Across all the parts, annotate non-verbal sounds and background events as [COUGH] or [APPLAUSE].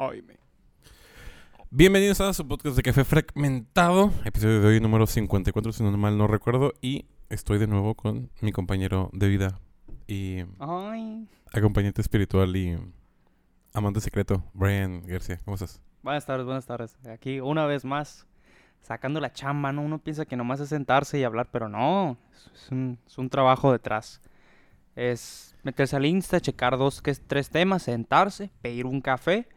Oíme. Bienvenidos a su podcast de Café Fragmentado, episodio de hoy número 54, si no mal no recuerdo, y estoy de nuevo con mi compañero de vida y Ay. acompañante espiritual y amante secreto, Brian García. ¿Cómo estás? Buenas tardes, buenas tardes. Aquí una vez más, sacando la chamba, ¿no? Uno piensa que nomás es sentarse y hablar, pero no. Es, un, es un trabajo detrás. Es meterse al Insta, checar dos, tres temas, sentarse, pedir un café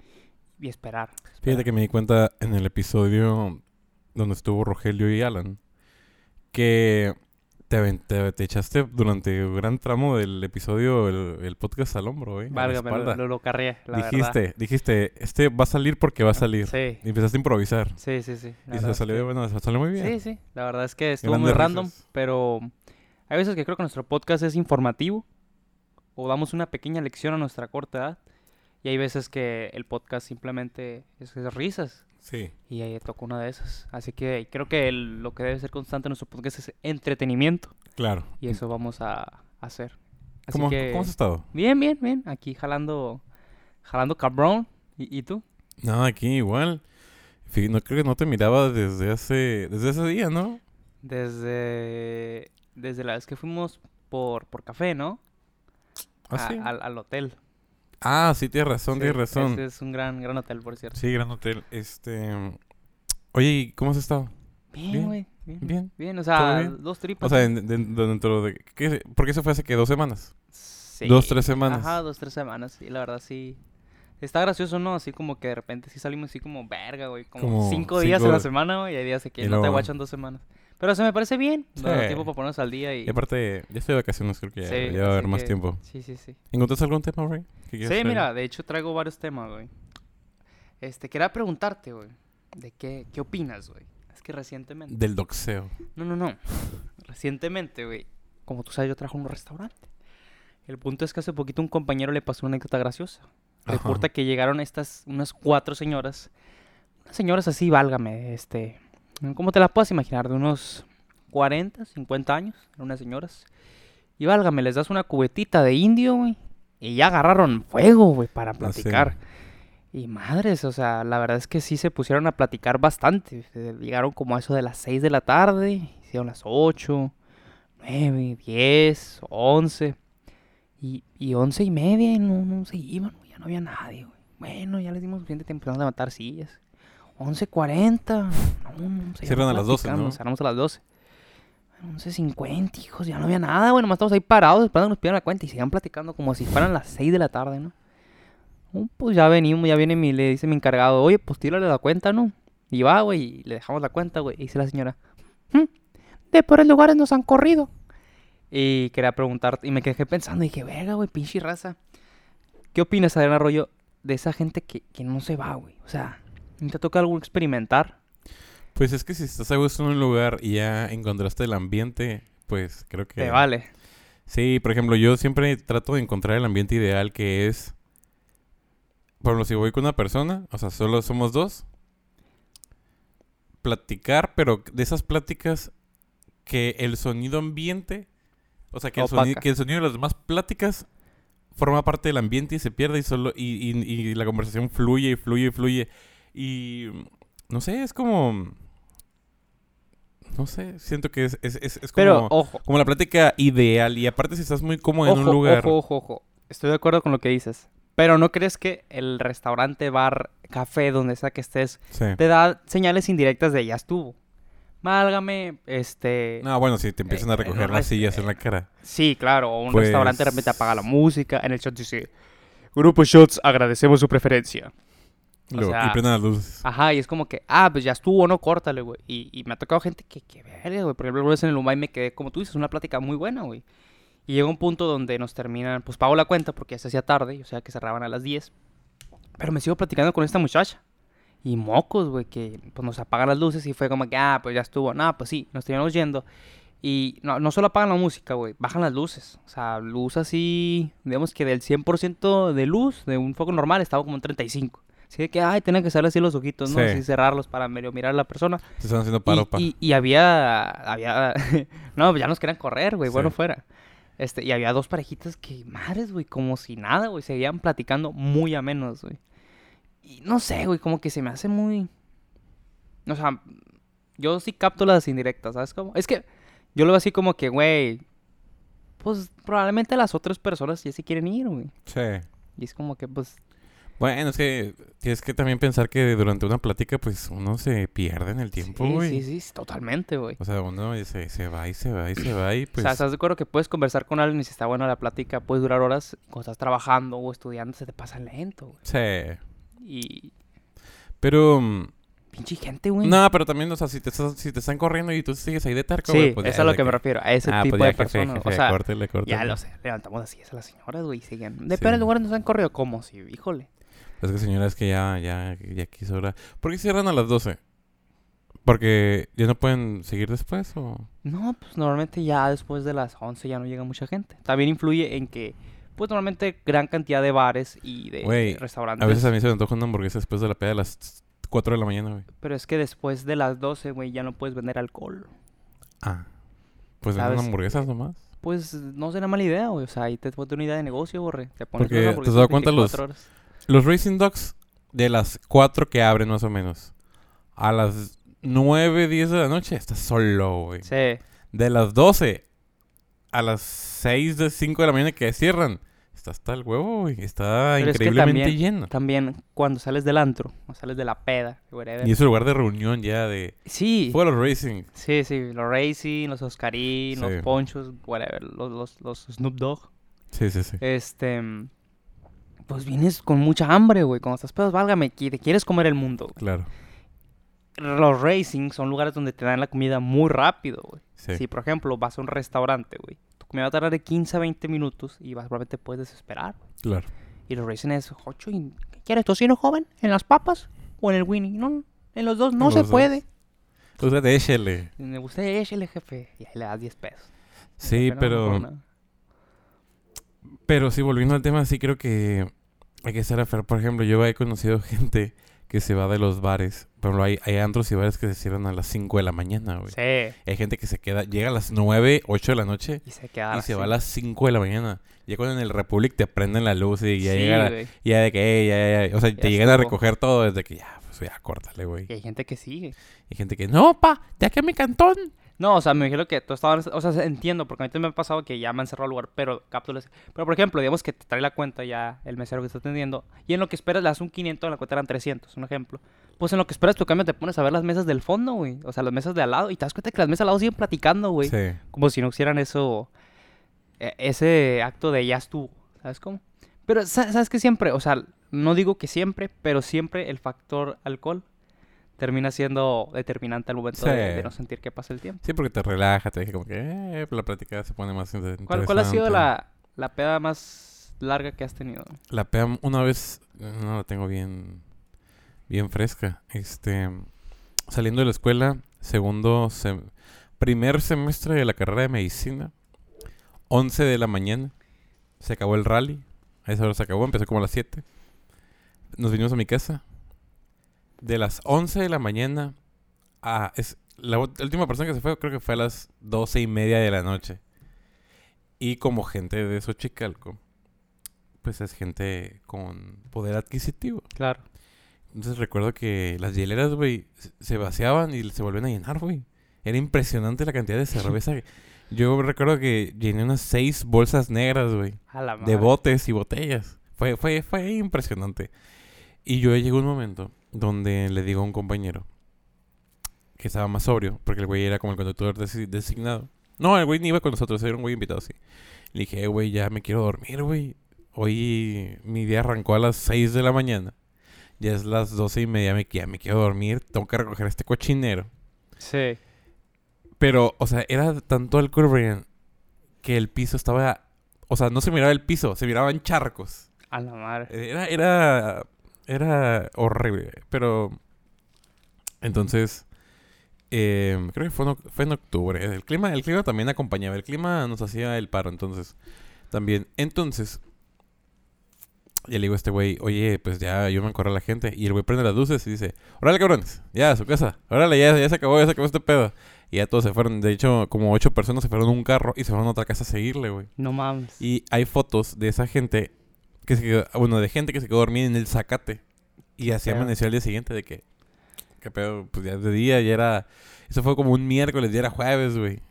y esperar. Fíjate que me di cuenta en el episodio donde estuvo Rogelio y Alan que te, aven- te, te echaste durante un gran tramo del episodio el, el podcast al hombro, ¿eh? Válgame, lo, lo, la dijiste, verdad. dijiste, este va a salir porque va a salir. Sí, Y empezaste a improvisar. sí, sí, sí. la Y se salió, que- bueno, se salió muy bien. Sí, sí. La verdad es que estuvo muy random, pero hay veces que creo que nuestro podcast es informativo o damos una pequeña lección a nuestra corta edad. Y hay veces que el podcast simplemente es, es risas. Sí. Y ahí tocó una de esas. Así que creo que el- lo que debe ser constante en nuestro podcast es entretenimiento. Claro. Y eso vamos a hacer. Así ¿Cómo, que... ¿Cómo has estado? Bien, bien, bien. Aquí jalando, jalando cabrón. ¿Y, y tú? No, aquí igual. No creo que no te miraba desde hace desde ese día, ¿no? Desde, desde la vez que fuimos por, por café, ¿no? ¿Ah, A- sí? al, al hotel. Ah, sí, tienes razón, Sí, tienes razón. ese es un gran, gran hotel, por cierto. Sí, gran hotel. Este, Oye, ¿y cómo has estado? Bien, güey. Bien, bien. bien. o ¿Todo sea, bien? dos O tripas. sea, en- de- dentro de ¿qué? porque eso fue hace que dos semanas. Sí. dos, tres semanas. Ajá, dos, tres semanas. Sí, la verdad, sí. Está gracioso, ¿no? Así como que de repente sí salimos así como verga, güey. Como, Como cinco días en la semana, güey. Y hay días de que Y no te guachan dos semanas. Pero se me parece bien. Sí. Da tiempo para ponernos al día y... Y aparte, ya estoy de vacaciones, creo que ya, Sí, ya va a haber más tiempo. Sí, sí, sí. ¿Encontraste algún tema, Ray? Sí, traer? mira, de hecho traigo varios temas, güey. Este, quería preguntarte, güey. De qué, qué opinas, güey. Es que recientemente... Del doxeo. No, no, no. Recientemente, güey. Como tú sabes, yo trabajo en un restaurante. El punto es que hace poquito un compañero le pasó una anécdota graciosa. Ajá. Reporta que llegaron estas, unas cuatro señoras. Unas señoras así, válgame, este... ¿Cómo te las puedes imaginar? De unos 40, 50 años. Unas señoras. Y válgame, les das una cubetita de indio, güey. Y ya agarraron fuego, güey, para Ah, sí. platicar. Y madres, o sea, la verdad es que sí se pusieron a platicar bastante. Llegaron como a eso de las 6 de la tarde, hicieron las 8, 9, 10, 11. Y, y 11 y media y no, no se iban, güey, ya no había nadie, güey. Bueno, ya les dimos suficiente tiempo, empezamos a levantar sillas. 11.40, no, Cierran a las 12, platicando, ¿no? Cerramos a las 12. 11.50, hijos, ya no había nada, güey, nomás estamos ahí parados esperando que nos pidieran la cuenta y sigan platicando como si fueran las 6 de la tarde, ¿no? Pues ya venimos, ya viene mi, le dice mi encargado, oye, pues tírale la cuenta, ¿no? Y va, güey, y le dejamos la cuenta, güey. Y dice la señora, "Mm, de por el lugares nos han corrido. Y quería preguntar, y me quedé pensando, y dije, verga, güey, pinche raza. ¿Qué opinas, Adrián Arroyo, de esa gente que, que no se va, güey? O sea, ¿te toca algo experimentar? Pues es que si estás a gusto en un lugar y ya encontraste el ambiente, pues creo que... Te vale. Sí, por ejemplo, yo siempre trato de encontrar el ambiente ideal que es... Por ejemplo, si voy con una persona, o sea, solo somos dos, platicar, pero de esas pláticas que el sonido ambiente, o sea, que el, que sonido de las demás pláticas forma parte del ambiente y se pierde y solo y, y- y la conversación fluye y fluye y fluye y no sé, es como no sé, siento que es, es, es, es como, Pero, ojo, como la plática ideal y aparte si estás muy cómodo en un lugar ojo, ojo, ojo. Estoy de acuerdo con lo que dices. Pero ¿no crees que el restaurante, bar, café, donde sea que estés, Sí. te da señales indirectas de ya estuvo? Válgame, este... No, bueno, si te empiezan Eh, a recoger las es- sillas en la cara. Sí, claro, o un Pues- restaurante de repente apaga la música, en el chat dice, Grupo Shots, agradecemos su preferencia. O Luego, sea, y las luces. Ajá, y es como que, ah, pues ya estuvo, no, córtale, güey. Y, y me ha tocado gente que, que verga, güey. Por ejemplo, una vez en el Umay me quedé, como tú dices, una plática muy buena, güey. Y llega un punto donde nos terminan, pues pago la cuenta porque ya se hacía tarde, o sea que cerraban a las 10. Pero me sigo platicando con esta muchacha. Y mocos, güey, que pues nos apagan las luces y fue como que, ah, pues ya estuvo. Nada, pues sí, nos terminamos yendo. Y no, no solo apagan la música, güey, bajan las luces. O sea, luz así, digamos que del 100% de luz de un foco normal estaba como en 35. Así que, ay, tenía que cerrar así los ojitos, ¿no? Sí. Así cerrarlos para medio mirar a la persona. Te están haciendo Y, paro, pa. y, y había, había, [LAUGHS] no, ya nos querían correr, güey, bueno fuera. Este, y había dos parejitas que, madres, güey, como si nada, güey, seguían platicando muy a menos, güey. Y no sé, güey, como que se me hace muy... O sea, yo sí capto las indirectas, ¿sabes cómo? Es que yo lo veo así como que, güey, pues probablemente las otras personas ya se quieren ir, güey. Sí. Y es como que, pues, Bueno, es que tienes que también pensar que durante una plática, pues uno se pierde en el tiempo, sí, güey. sí, sí, sí, totalmente, güey. O sea, uno se, se va y se va y se va y O pues... sea, ¿estás de acuerdo que puedes conversar con alguien y si está buena la plática, puedes durar horas? Cuando estás trabajando o estudiando, se te pasa lento, güey. Sí. Y... Pero... mm, Pinche gente, güey. No, pero también, o sea, si te, estás- si te están corriendo y tú sigues ahí de terco, sí, güey, pues eso es a lo que me refiero, a ese Ah, tipo pues de personas. o sea, córtele, córtele. ya lo sé, levantamos así a las señoras, güey, y siguen. De Sí. peores lugares nos han corrido, ¿cómo? Sí, híjole. Es que señora, es que ya, ya, ya quiso hora. ¿Por qué cierran a las 12? Porque ya no pueden seguir después o... No, pues normalmente ya después de las 11 ya no llega mucha gente. También influye en que, pues normalmente gran cantidad de bares y de restaurantes. A veces a mí se me antoja una hamburguesa después de la peda a las 4 de la mañana, güey. Pero es que después de las 12, güey, ya no puedes vender alcohol. Ah. Pues venden hamburguesas nomás. Pues no será mala idea, güey. O sea, ahí te pones una idea de negocio, borre. Te pones Porque, ¿te has dado cuenta los- 24 horas. Los Racing Dogs, de las 4 que abren más o menos, a las 9, 10 de la noche, está solo, güey. Sí. De las 12 a las 6 de 5 de la mañana que cierran, está hasta el huevo, güey. Está Pero es que increíblemente también- lleno. También cuando sales del antro, o sales de la peda, whatever. Y es un lugar de reunión ya de... Sí. Fue los Racing. Sí, sí. Los Racing, los Oscarín, Sí. los Ponchos, whatever. Los, los, los Snoop Dogg. Sí, sí, sí. Este. Pues vienes con mucha hambre, güey. Cuando estás pedos, válgame, que te quieres comer el mundo, güey. Claro. Los racing son lugares donde te dan la comida muy rápido, güey. Sí. Si, por ejemplo, vas a un restaurante, güey, tu comida va a tardar de 15 a 20 minutos y vas, probablemente te puedes desesperar. güey. Claro. Y los racing es, ocho, y- ¿qué quieres, tocino joven? ¿En las papas o en el Winnie? No, en los dos no se dos. puede. Usted échele. Me gusta, échele, jefe. Y ahí le das 10 pesos. Sí, pero... Pero sí, volviendo al tema, sí creo que hay que ser afer. Por ejemplo, yo he conocido [LAUGHS] gente que se va de los bares. Por ejemplo, hay, hay antros y bares que se cierran a las 5 de la mañana, güey. Sí. Hay gente que se queda, llega a las 9, 8 de la noche Y se queda y se va a las 5 de la mañana. Ya cuando en el Republic te prenden la luz y ya Sí, llega, la- ya de que, "Ey, ya, ya, ya". o sea, Ya te llegan a recoger todo desde que ya, pues ya, córtale, güey. Y hay gente que sigue. Hay gente que, no, pa, ya que mi cantón. No, o sea, me imagino que tú estabas... O sea, entiendo, porque a mí también me ha pasado que ya me han cerrado el lugar, pero capto las- Pero, por ejemplo, digamos que te trae la cuenta ya el mesero que está atendiendo, y en lo que esperas le das un 500, en la cuenta eran 300, un ejemplo. Pues en lo que esperas tu cambio te pones a ver las mesas del fondo, güey. O sea, las mesas de al lado, y te das cuenta que las mesas al lado siguen platicando, güey. Sí. Como si no hicieran eso... e- Ese acto de ya estuvo, ¿sabes cómo? Pero, sa- ¿sabes qué siempre? O sea, no digo que siempre, pero siempre el factor alcohol termina siendo determinante al momento de, Sí. de no sentir que pasa el tiempo. Sí, porque te relaja, te deja como que, eh, la plática se pone más inter- ¿Cuál, cuál ha sido interesante. la, la peda más larga que has tenido? La PEAM una vez, no la tengo bien, bien fresca. Este, saliendo de la escuela, segundo, sem- primer semestre de la carrera de medicina, 11 de la mañana, se acabó el rally. A esa hora se acabó, empezó como a las 7. Nos vinimos a mi casa. De las 11 de la mañana a... Es, la, la última persona que se fue creo que fue a las 12 y media de la noche. Y como gente de Xochicalco, pues es gente con poder adquisitivo. Claro. Entonces recuerdo que las hieleras, güey, se- vaciaban y se volvían a llenar, güey. Era impresionante la cantidad de [LAUGHS] cerveza. Yo recuerdo que llené unas seis bolsas negras, güey, de botes y botellas. Fue, fue, fue impresionante. Y yo llegó un momento donde le digo a un compañero que estaba más sobrio, porque el güey era como el conductor desi- designado. No, el güey ni iba con nosotros, era un güey invitado, sí. Le dije, "Eh, güey, ya me quiero dormir, güey. Hoy mi día arrancó a las 6 de la mañana. Ya es las doce y media, me, ya me quiero dormir. Tengo que recoger este cochinero. Sí. Pero, o sea, era tanto alcohol, Brian, que el piso estaba... O sea, no se miraba el piso, se miraban charcos. A la madre. Era, era, era horrible. Pero, entonces, eh, creo que fue, en oc- fue en octubre. El clima, el clima también acompañaba. El clima nos hacía el paro, entonces, también. Entonces, ya le digo a este güey, oye, pues ya yo me encorré a la gente. Y el güey prende las luces y dice, órale, cabrones, ya a su casa. Órale, ya, ya se acabó, ya se acabó este pedo. Y ya todos se fueron. De hecho, como ocho personas se fueron en un carro y se fueron a otra casa a seguirle, güey. No mames. Y hay fotos de esa gente que se quedó, bueno, de gente que se quedó dormida en el zacate. Y así amaneció el día siguiente de que... ¿Qué pedo? Pues ya es de día, ya era... Eso fue como un miércoles, ya era jueves, güey.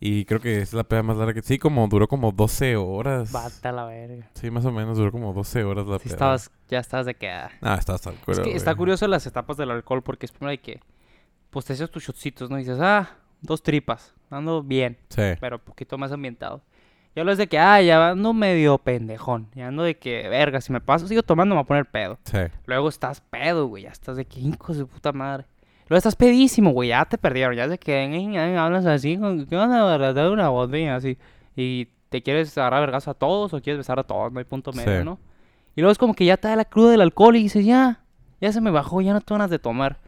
Y creo que es la peda más larga que... Sí, como duró como 12 horas. Bata la verga. Sí, más o menos duró como 12 horas la Si peda. estabas, ya estabas de que... ah. Ah, está hasta el culo, Es que está curioso las etapas del alcohol porque es primero hay que... Pues te echas tus shotcitos, ¿no? Y dices, ah, dos tripas. Ando bien, Sí. pero un poquito más ambientado. Y hablas de que, ah, ya ando medio pendejón. Ya ando de que, verga, si me paso, sigo tomando, me voy a poner pedo. Sí. Luego estás pedo, güey. Ya estás de que hijos de puta madre. Luego estás pedísimo, güey. Ya te perdieron. Ya es de que "Ay, ay, hablas así. con- ¿Qué onda? Dame una botella así. Y te quieres agarrar vergas a todos o quieres besar a todos. No hay punto medio, Sí. ¿no? Y luego es como que ya te da la cruda del alcohol y dices, ya. Ya se me bajó. Ya no tengo ganas de tomar.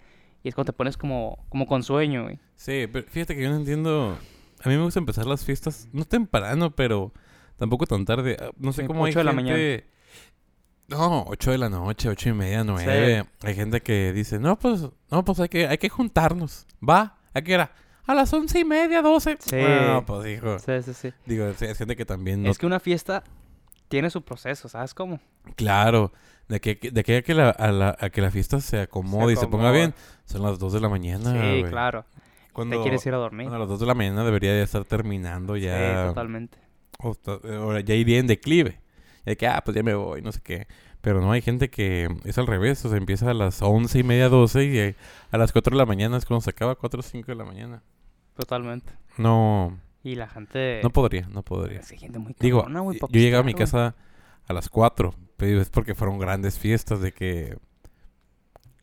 Y es cuando te pones como, como con sueño, güey. Sí, pero fíjate que yo no entiendo. A mí me gusta empezar las fiestas, no temprano, pero tampoco tan tarde. Ah, No sé Sí, cómo hay ocho de la gente... No, 8 de la noche, ocho y media, 9. Hay gente que dice, no, pues, no, pues hay que, hay que juntarnos. Va, ¿a qué hora? A las once y media, 12. Sí. No, pues hijo. Sí, sí, sí. Digo, sí, es gente que también no... Es que una fiesta tiene su proceso, ¿sabes cómo? Claro, de que, de que, a, que la, a, la, a que la fiesta se acomode y se ponga bien, son las 2 de la mañana, sí, güey. claro. Cuando, Te quieres ir a dormir. a las 2 de la mañana debería ya estar terminando Sí, ya... totalmente. o ta- o ya iría en declive. Y de que, ah, pues ya me voy, no sé qué. Pero no, hay gente que es al revés. O sea, empieza a las once y media, doce y eh, a las 4 de la mañana es cuando se acaba, 4 o 5 de la mañana. Totalmente. No, Y la gente... no podría, no podría. Es gente muy Digo, yo llegaba a mi casa a las 4, pero es porque fueron grandes fiestas de que...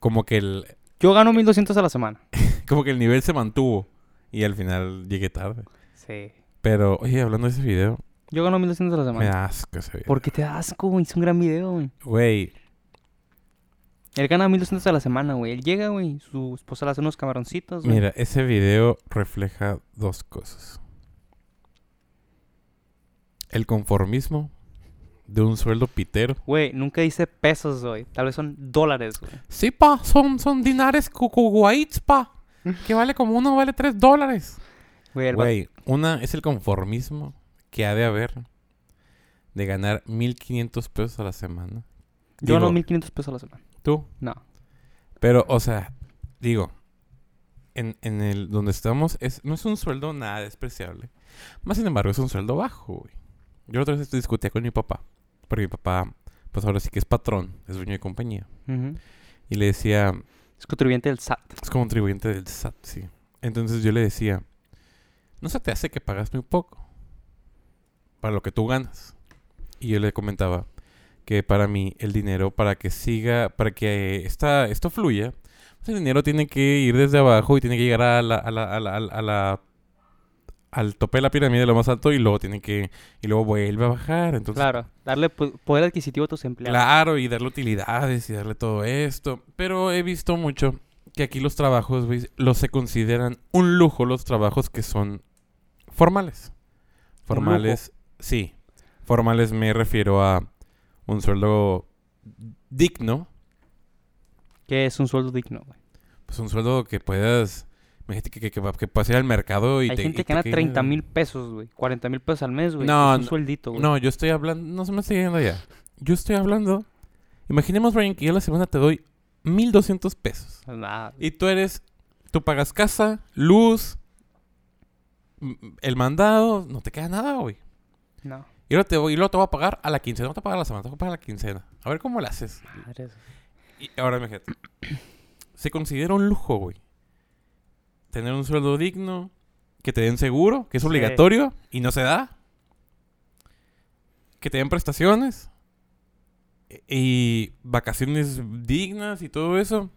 Como que el, Yo gano 1200 a la semana. [LAUGHS] como que el nivel se mantuvo y al final llegué tarde. Sí. Pero, oye, hablando de ese video, Yo gano 1200 a la me semana. da asco ese video. ¿Por qué te da asco, güey? Es un gran video, güey. Güey, Él gana 1200 a la semana, güey. Él llega, güey. Su esposa le hace unos camaroncitos, güey. Mira, ese video refleja dos cosas. El conformismo de un sueldo pitero. Güey, nunca dice pesos, güey. Tal vez son dólares, güey. Sí, pa, son, son dinares cucuguaits, pa. Que vale como uno, vale tres dólares. Güey, una es el conformismo que ha de haber de ganar 1500 pesos a la semana. Yo digo- 1500 pesos a la semana. Tú. No. Pero, o sea, digo, en, en el donde estamos es, no es un sueldo nada despreciable. Más sin embargo, es un sueldo bajo, güey. Yo la otra vez discutía con mi papá. Porque mi papá, pues ahora sí que es patrón, es dueño de compañía. Y le decía, Es contribuyente del SAT. es contribuyente del SAT, sí. Entonces yo le decía, ¿no se te hace que pagas muy poco? Para lo que tú ganas. Y yo le comentaba que para mí el dinero, para que siga, para que esta, esto fluya, pues el dinero tiene que ir desde abajo y tiene que llegar a la, al tope de la pirámide, lo más alto, y luego tiene que, y luego vuelve a bajar. Entonces, Claro. Darle po- poder adquisitivo a tus empleados. Claro, y darle utilidades y darle todo esto. Pero he visto mucho que aquí los trabajos, güey, los se consideran un lujo los trabajos que son formales. Formales, sí. Formales me refiero a un sueldo digno. Que es un sueldo digno, güey. Pues un sueldo que puedas... Imagínate que, que, que, que ir al mercado y Hay te... gente y que gana te- 30 mil pesos, güey. 40 mil pesos al mes, güey. No, es un no, sueldito, güey. No, yo estoy hablando... No se me está yendo ya. Yo estoy hablando... Imaginemos, Brian, que yo la semana te doy 1.200 pesos. Pues nada. Y tú eres, tú pagas casa, luz, el mandado, no te queda nada, güey. No. Y luego, te voy, y luego te voy a pagar a la quincena, no te voy a pagar a la semana, te voy a pagar a la quincena. A ver cómo lo haces. Madres. Y ahora imagínate. Se considera un lujo, güey. Tener un sueldo digno, que te den seguro, que es Sí. obligatorio y no se da. Que te den prestaciones. e- Y vacaciones dignas y todo eso.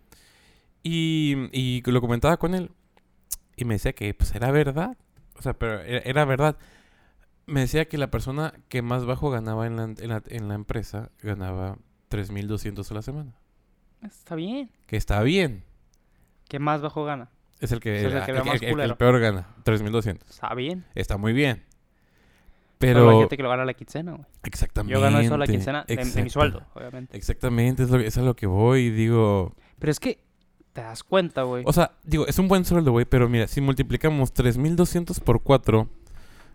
Y, y lo comentaba con él. Y me decía que pues era verdad. O sea, pero era, era verdad. Me decía que la persona que más bajo ganaba en la, en la, en la empresa ganaba 3.200 a la semana. Está bien. Que está bien. ¿Qué más bajo gana? Es el que, Es el el, que el- más el- peor gana. 3.200. Está bien. Está muy bien. Pero, Pero... gente que lo gana la quincena, güey. Exactamente. Yo gano eso a la quincena de, de mi sueldo, obviamente. Exactamente. Es, lo, es a lo que voy. y Digo... Pero es que te das cuenta, güey. O sea, digo, es un buen sueldo, güey. Pero mira, si multiplicamos 3.200 por 4...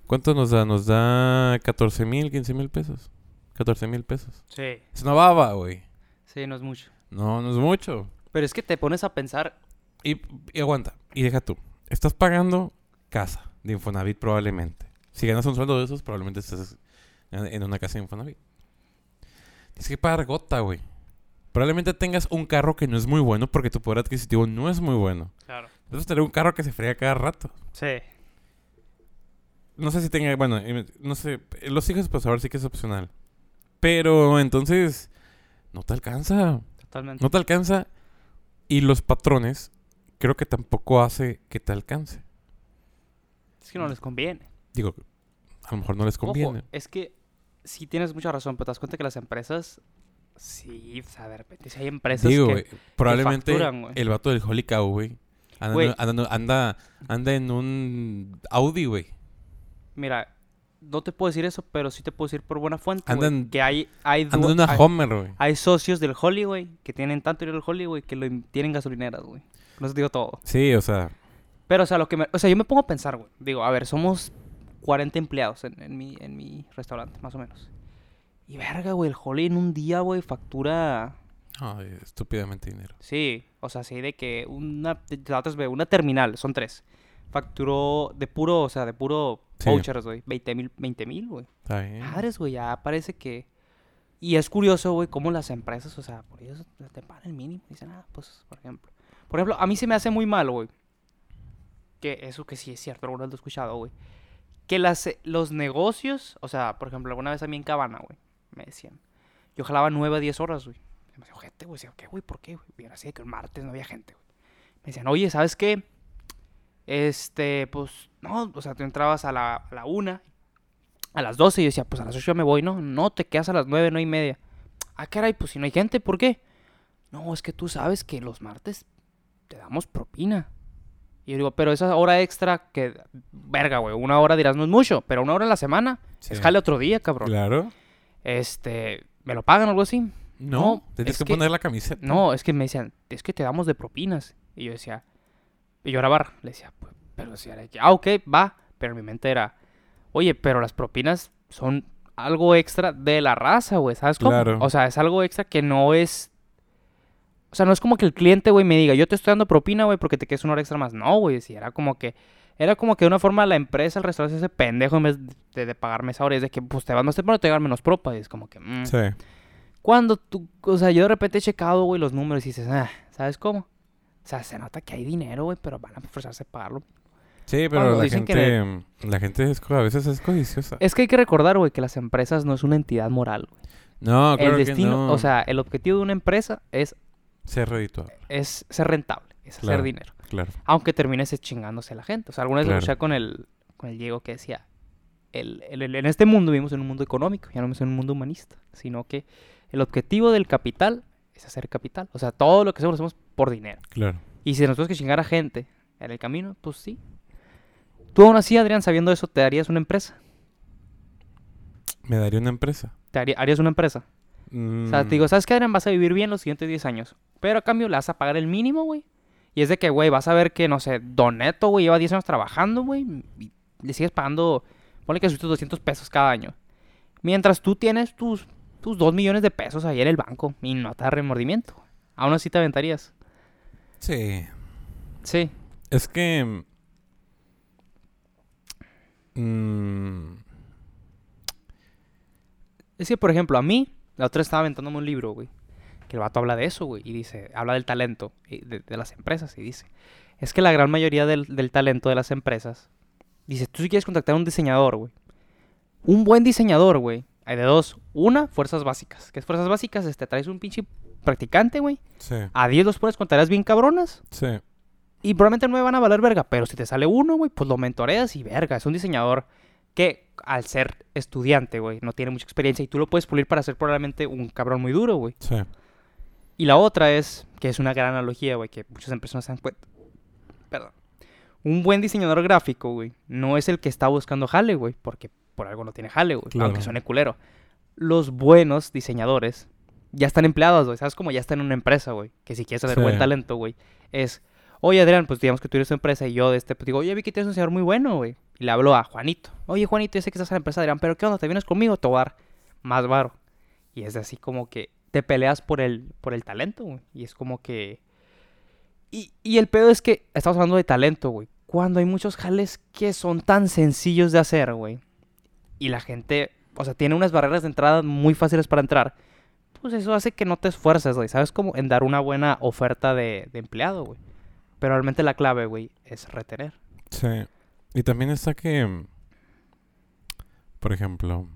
¿Cuánto nos da? Nos da 14.000, 15.000 pesos. 14.000 pesos. Sí. Es una baba, güey. Sí, no es mucho. No, no es mucho. Pero es que te pones a pensar, Y, y aguanta. Y deja tú. Estás pagando casa de Infonavit probablemente. Si ganas un sueldo de esos, probablemente estés en una casa de Infonavit. Tienes que pagar gota, güey. Probablemente tengas un carro que no es muy bueno porque tu poder adquisitivo no es muy bueno. claro. Entonces tener un carro que se friega cada rato. Sí. No sé si tenga, bueno, eh, no sé, eh, los hijos pues ahora sí que es opcional. Pero entonces no te alcanza, Totalmente. no te alcanza y los patrones creo que tampoco hace que te alcance. Es que no les conviene. Digo, a lo mejor no les conviene. Ojo, es que sí tienes mucha razón, pero te das cuenta que las empresas, sí, o sea, de repente si hay empresas Digo, que... güey, probablemente facturan, güey. el vato del Holy Cow, güey, anda, anda, anda, anda en un Audi, güey. Mira, no te puedo decir eso, pero sí te puedo decir por buena fuente, Anda güey, en- que hay, hay, una hay, Homer, güey. hay socios del Holly, güey, que tienen tanto dinero del Holly, güey, que lo tienen gasolineras, güey. No os digo todo. Sí, o sea, Pero, o sea, lo que me, o sea, yo me pongo a pensar, güey. Digo, a ver, somos 40 empleados en, en mi, en mi restaurante, más o menos. Y verga, güey, el Holly en un día, güey, factura... ay, estúpidamente dinero. Sí, o sea, sí, de que una, la otra es, una terminal, son tres. Facturó de puro, o sea, de puro Sí. vouchers, güey. 20 mil, 20 mil, güey. Está bien. Madres, güey, ya parece que... Y es curioso, güey, cómo las empresas, o sea, por eso te pagan el mínimo. Dicen, ah, pues, por ejemplo. Por ejemplo, a mí se me hace muy mal, güey. Que eso que sí es cierto, alguna vez lo he escuchado, güey. Que las, los negocios, o sea, por ejemplo, alguna vez a mí en Cabana, güey, me decían. Yo jalaba 9 a 10 horas, güey. Me decía, gente, güey. Decía, ¿qué, güey? ¿Por qué, güey? Bien, así que el martes no había gente, güey. Me decían, oye, ¿sabes qué? Este, pues, no, o sea, tú entrabas a la, a la una, a las 12 y yo decía, pues a las 8 ya me voy, ¿no? No, te quedas a las 9, no y media. Ah, caray, pues si no hay gente, ¿por qué? No, es que tú sabes que los martes te damos propina. Y yo digo, pero esa hora extra que, verga, güey, una hora dirás no es mucho, pero una hora en la semana es Sí. jale otro día, cabrón. Claro. Este, ¿me lo pagan o algo así? No, No, tienes es que, que- poner la camiseta. No, es que me decían, es que te damos de propinas. Y yo decía, y yo era bar, le decía, "Pues, pero decía, de que, ah, ok, va. Pero en mi mente era, oye, pero las propinas son algo extra de la raza, güey, ¿sabes cómo? Claro. O sea, es algo extra que no es... O sea, no es como que el cliente, güey, me diga, yo te estoy dando propina, güey, porque te quedes una hora extra más. No, güey, si era como que... Era como que de una forma la empresa, el restaurante, ese pendejo en vez de, de pagarme esa hora. Y es de que, pues, te vas más temprano, te llegan menos propa. Y es como que... mm. Sí. Cuando tú, o sea, yo de repente he checado, güey, los números y dices, ah, ¿sabes cómo? O sea, se nota que hay dinero, güey, pero van a forzarse a pagarlo. Sí, Cuando pero la dicen que gente, la gente es, a veces es codiciosa. Es que hay que recordar, güey, que las empresas no es una entidad moral, güey. No, claro el que destino, no. o sea, el objetivo de una empresa es, Ser redituable, es ser rentable, es Claro. hacer dinero. claro. Aunque termines chingándose a la gente. O sea, alguna vez lo Claro. escuché con el, con el Diego que decía, el, el- el- en este mundo vivimos en un mundo económico, ya no vivimos en un mundo humanista, sino que el objetivo del capital es hacer capital. O sea, todo lo que hacemos lo hacemos por dinero. Claro. Y si nos tenemos que chingar a gente en el camino, pues sí. Tú aún así, Adrián, sabiendo eso, ¿te darías una empresa? Me daría una empresa. ¿Te haría- harías una empresa? O sea, te Mm, digo, ¿sabes qué, Adrián? Vas a vivir bien los siguientes 10 años. Pero a cambio le vas a pagar el mínimo, güey. Y es de que, güey, vas a ver que, no sé, Don Neto, güey, lleva 10 años trabajando, güey. Y le sigues pagando, ponle que sus 200 pesos cada año. Mientras tú tienes tus, tus 2 millones de pesos ahí en el banco y no te da remordimiento. Aún así te aventarías. Sí. Sí. Es que... mm, Es que, por ejemplo, a mí, la otra estaba aventándome un libro, güey. Que el vato habla de eso, güey. Y dice, habla del talento y de, de las empresas. Y dice, es que la gran mayoría del, del talento de las empresas. Dice, tú si quieres contactar a un diseñador, güey. Un buen diseñador, güey. Hay de dos. Una, fuerzas básicas. ¿Qué es fuerzas básicas? Este, traes un pinche practicante, güey. sí, A 10 los pones con tareas bien cabronas. sí. Y probablemente no me van a valer verga, pero si te sale uno, güey, pues lo mentoreas y verga. Es un diseñador que al ser estudiante, güey, no tiene mucha experiencia y tú lo puedes pulir para ser probablemente un cabrón muy duro, güey. Sí. Y la otra es, que es una gran analogía, güey, que muchas empresas no se dan cuenta. Perdón. Un buen diseñador gráfico, güey, no es el que está buscando jale, güey, porque por algo no tiene jale, güey, Claro. aunque suene culero. Los buenos diseñadores ya están empleados, güey, ¿sabes? Como ya están en una empresa, güey, que si quieres Sí. buen talento, güey, es, oye, Adrián, pues digamos que tú eres tu empresa y yo de este, pues digo, oye, vi que tienes un diseñador muy bueno, güey. Y le hablo a Juanito. Oye, Juanito, yo sé que estás en la empresa, Adrián, pero ¿qué onda? ¿Te vienes conmigo? Te a más varo. Y es así como que te peleas por el, por el talento, güey. Y es como que... Y, y el pedo es que estamos hablando de talento, güey. Cuando hay muchos jales que son tan sencillos de hacer, güey. Y la gente, o sea, tiene unas barreras de entrada muy fáciles para entrar. Pues eso hace que no te esfuerces, güey. ¿Sabes? Como en dar una buena oferta de, de empleado, güey. Pero realmente la clave, güey, es retener. Sí. Y también está que, por ejemplo,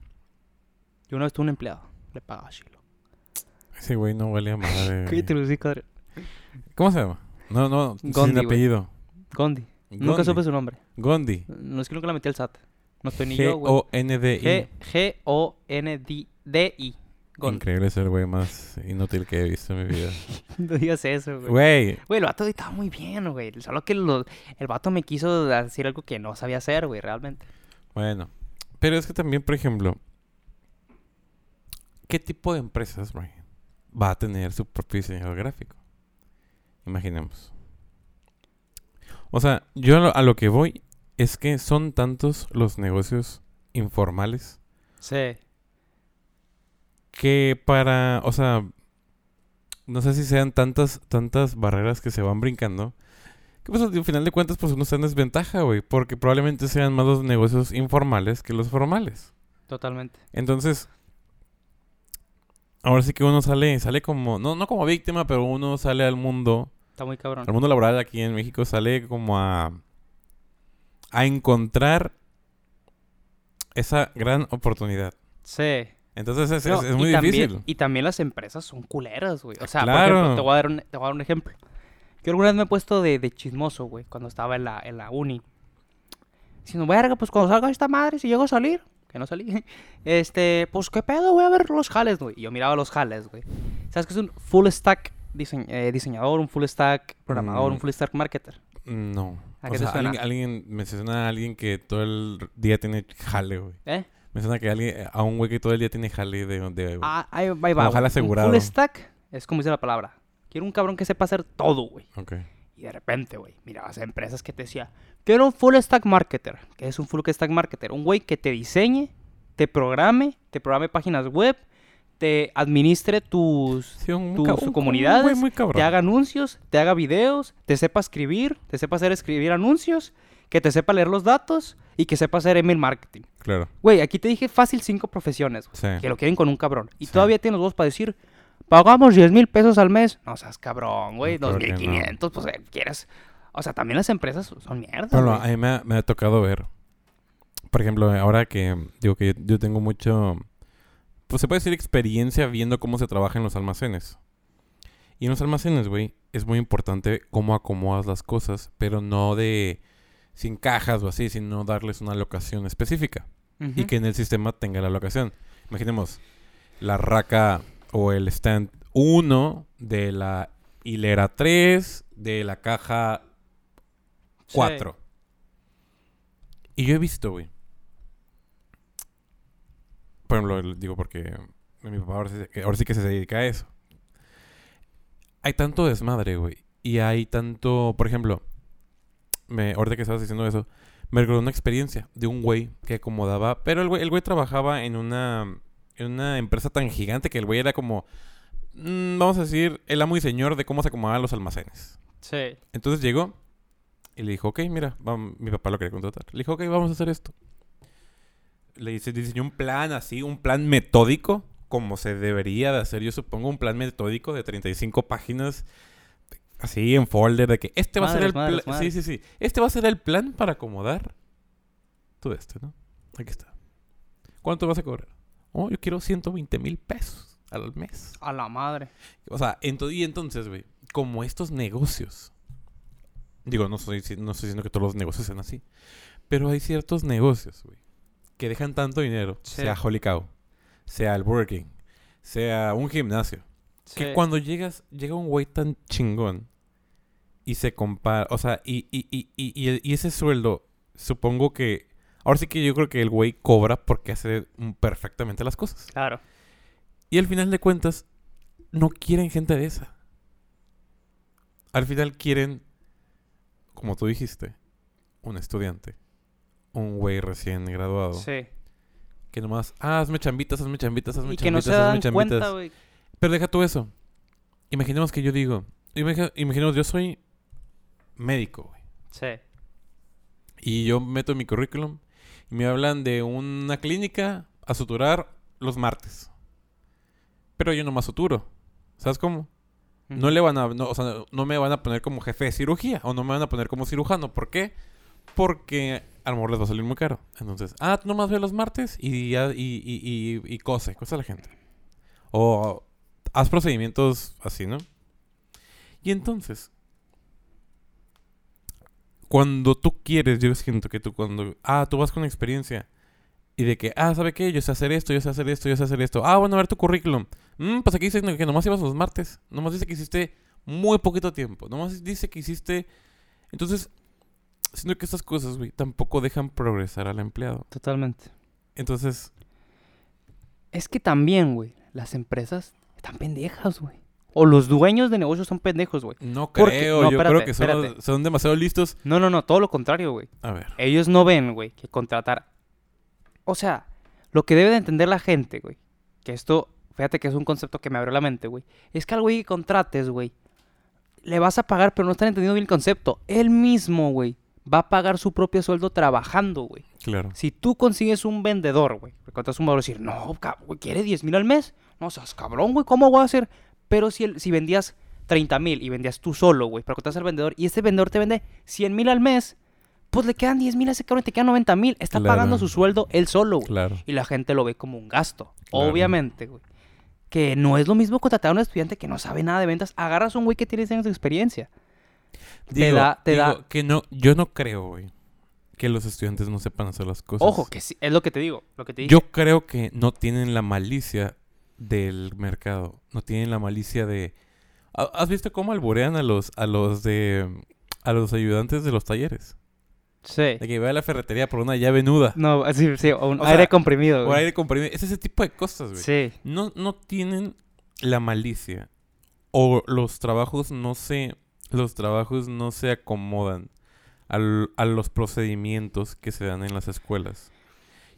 Yo una vez tuve un empleado. Le pagaba chilo. ese güey no huele a madre. [LAUGHS] ¿Cómo se llama? No, no, Gondi, sin apellido. Gondi. Nunca Gondi. supe su nombre. Gondi. No es que nunca la metí al SAT. No estoy ni yo, güey. G-O-N-D-I. G-O-N-D-I. Increíble es el güey más inútil que he visto en mi vida. [LAUGHS] No digas eso, güey. Güey, Güey, el vato estaba muy bien, güey. Solo que lo- el vato me quiso decir algo que no sabía hacer, güey, realmente. bueno. Pero es que también, por ejemplo, ¿qué tipo de empresas, Brian, va a tener su propio diseñador gráfico? Imaginemos. O sea, yo a lo, a lo que voy es que son tantos los negocios informales Sí. Que para, o sea, no sé si sean tantas, tantas barreras que se van brincando. Que pues al final de cuentas, pues uno está en desventaja, güey. Porque probablemente sean más los negocios informales que los formales. Totalmente. Entonces, ahora sí que uno sale, sale como, no, no como víctima, pero uno sale al mundo, Está muy cabrón. al mundo laboral aquí en México, sale como a, a encontrar esa gran oportunidad. Sí. Entonces es, No, es- es muy también- difícil. Y también las empresas son culeras, güey. O sea, Claro. por ejemplo, te voy a dar un, te voy a dar un ejemplo. Yo alguna vez me he puesto de, de chismoso, güey, cuando estaba en la, en la uni. Diciendo, verga, pues cuando salga esta madre, si llego a salir, que no salí, [LAUGHS] este, pues qué pedo, voy a ver los jales, güey. Y yo miraba los jales, güey. ¿Sabes qué es un full stack diseñ- eh, diseñador, un full stack programador, Mm. un full stack marketer? No. ¿A o qué te sea, suena? alguien, alguien me suena a alguien que todo el día tiene jale, güey. ¿Eh? Me suena que alguien, a un güey que todo el día tiene jale de, de Ah, ahí, ahí va. Un asegurado. full stack es como dice la palabra. Quiero un cabrón que sepa hacer todo, güey. Ok. Y de repente, güey, mirabas a empresas que te decía, quiero un full stack marketer. ¿Qué es un full stack marketer? Un güey que te diseñe, te programe, te programe páginas web, te administre tus, Sí, un, tus un- un comunidades, cabrón. te haga anuncios, te haga videos, te sepa escribir, te sepa hacer escribir anuncios, que te sepa leer los datos y que sepa hacer email marketing. Claro. Güey, aquí te dije fácil cinco profesiones güey, Sí. que lo quieren con un cabrón. Y Sí. todavía tienes los dos para decir, pagamos 10 mil pesos al mes. No seas cabrón, güey, No, claro que no. 2500, pues eh, quieres. O sea, también las empresas son mierda. Bueno, güey. a mí me ha, me ha tocado ver. Por ejemplo, ahora que digo que yo, yo tengo mucho. Pues se puede decir experiencia viendo cómo se trabaja en los almacenes. Y en los almacenes, güey, es muy importante cómo acomodas las cosas, pero no de sin cajas o así, sino darles una locación específica. y que en el sistema tenga la locación. Imaginemos la raca o el stand 1 de la hilera 3 de la caja Sí. 4. Y yo he visto, güey. Por ejemplo, digo porque mi papá ahora sí, ahora sí que se dedica a eso. Hay tanto desmadre, güey. Y hay tanto, por ejemplo, me, ahorita que estabas diciendo eso, me recordó una experiencia de un güey que acomodaba, pero el güey, el güey trabajaba en una, en una empresa tan gigante que el güey era como, mm, vamos a decir, el amo y señor de cómo se acomodaban los almacenes. Sí. Entonces llegó y le dijo, ok, mira, vam- mi papá lo quería contratar. Le dijo, ok, vamos a hacer esto. Le dice, diseñó un plan así, un plan metódico, como se debería de hacer, yo supongo, un plan metódico de 35 páginas, así en folder, de que este va a ser el plan. Sí, sí, sí. Este va a ser el plan para acomodar todo esto, ¿no? Aquí está. ¿Cuánto vas a cobrar? Oh, yo quiero 120 mil pesos al mes. A la madre. O sea, ento- y entonces, güey, como estos negocios, digo, no estoy, dici- no estoy diciendo que todos los negocios sean así, pero hay ciertos negocios, güey, que dejan tanto dinero, Sí. sea Holy Cow, sea el Burger King, sea un gimnasio, que cuando llegas, llega un güey tan chingón y se compara, o sea, y, y, y, y, y- y ese sueldo, supongo que, ahora sí que yo creo que el güey cobra porque hace perfectamente las cosas. Claro. Y al final de cuentas, no quieren gente de esa. Al final quieren, como tú dijiste, un estudiante. Un güey recién graduado. Sí. Que nomás, ah, hazme chambitas, hazme chambitas, hazme Y que no chambitas, se dan hazme chambitas. cuenta. Pero deja tú eso. Imaginemos que yo digo, imagi- imaginemos, yo soy médico, güey. Sí. Y yo meto mi currículum y me hablan de una clínica a suturar los martes. Pero yo nomás suturo. ¿Sabes cómo? No le van a, no, o sea, no me van a poner como jefe de cirugía o no me van a poner como cirujano. ¿Por qué? Porque a lo mejor les va a salir muy caro. Entonces, ah, tú nomás ve los martes y ya, y, y, y, y cose, cose a la gente. O haz procedimientos así, ¿no? Y entonces, cuando tú quieres, yo siento que tú cuando, ah, tú vas con experiencia y de que, ah, ¿sabe qué? Yo sé hacer esto, yo sé hacer esto, yo sé hacer esto. Ah, bueno, a ver tu currículum. Mm, pues aquí dice que nomás ibas los martes. Nomás dice que hiciste muy poquito tiempo. Nomás dice que hiciste... Entonces, siento que estas cosas, güey, tampoco dejan progresar al empleado. Totalmente. Entonces, Es que también, güey, las empresas están pendejas, güey. O los dueños de negocios son pendejos, güey. no Porque- creo. no, yo espérate, creo que son, demasiado listos. No, no, no, todo lo contrario, güey. A ver. Ellos no ven, güey, que contratar. O sea, lo que debe de entender la gente, güey, que esto, fíjate que es un concepto que me abrió la mente, güey, es que al güey que contrates, güey, le vas a pagar, pero no están entendiendo bien el concepto. Él mismo, güey, va a pagar su propio sueldo trabajando, güey. Claro. Si tú consigues un vendedor, güey, porque contratas un vendedor y decir, no, güey, ¿quiere 10 mil al mes? No seas cabrón, güey, ¿cómo voy a hacer? Pero si, el- si vendías 30 mil y vendías tú solo, güey, para contratas al vendedor y este vendedor te vende 100 mil al mes, pues le quedan 10 mil a ese cabrón y te quedan 90 mil. Está Claro. pagando su sueldo él solo, güey. Claro. Y la gente lo ve como un gasto. Claro. Obviamente, güey. Que no es lo mismo contratar a un estudiante que no sabe nada de ventas. Agarras a un güey que tiene 10 años de experiencia. te da, te da. que no, yo no creo, güey, que los estudiantes no sepan hacer las cosas. Ojo, que sí, es lo que te digo. Lo que te dije. Yo creo que no tienen la malicia del mercado. No tienen la malicia de. ¿Ha- ¿Has visto cómo alburean a los, a los de. a los ayudantes de los talleres? Sí. De que va a la ferretería por una llave nuda. No, así, sí, o un O aire sea, comprimido, aire comprimido. Es ese tipo de cosas, güey. Sí. No, no tienen la malicia. O los trabajos no se. Los trabajos no se acomodan al- a los procedimientos que se dan en las escuelas.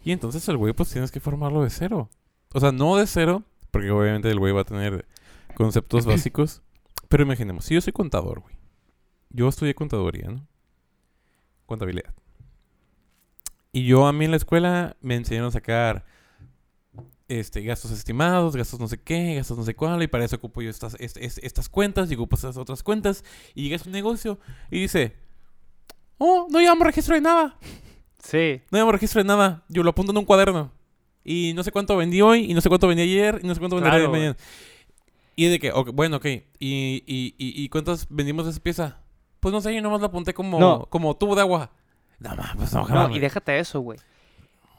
Y entonces el güey, pues tienes que formarlo de cero. O sea, no de cero, porque obviamente el güey va a tener conceptos básicos. Pero imaginemos, si yo soy contador, güey. Yo estudié contaduría, ¿no? Contabilidad. Y yo a mí en la escuela me enseñaron a sacar este, gastos estimados, gastos no sé qué, gastos no sé cuál, y para eso ocupo yo estas, est- est- estas cuentas, y ocupo estas otras cuentas, y llegas a un negocio y dice, oh, no llevamos registro de nada, Sí. no llevamos registro de nada, yo lo apunto en un cuaderno, y no sé cuánto vendí hoy, y no sé cuánto vendí ayer, y no sé cuánto venderé Claro, mañana. Y de que, ok, bueno, ok, ¿Y, y, y, y cuántas vendimos esa pieza? Pues no sé, yo nomás la apunté como, No. como tubo de agua. No, ma, pues no, No, jamás, y déjate eso, güey.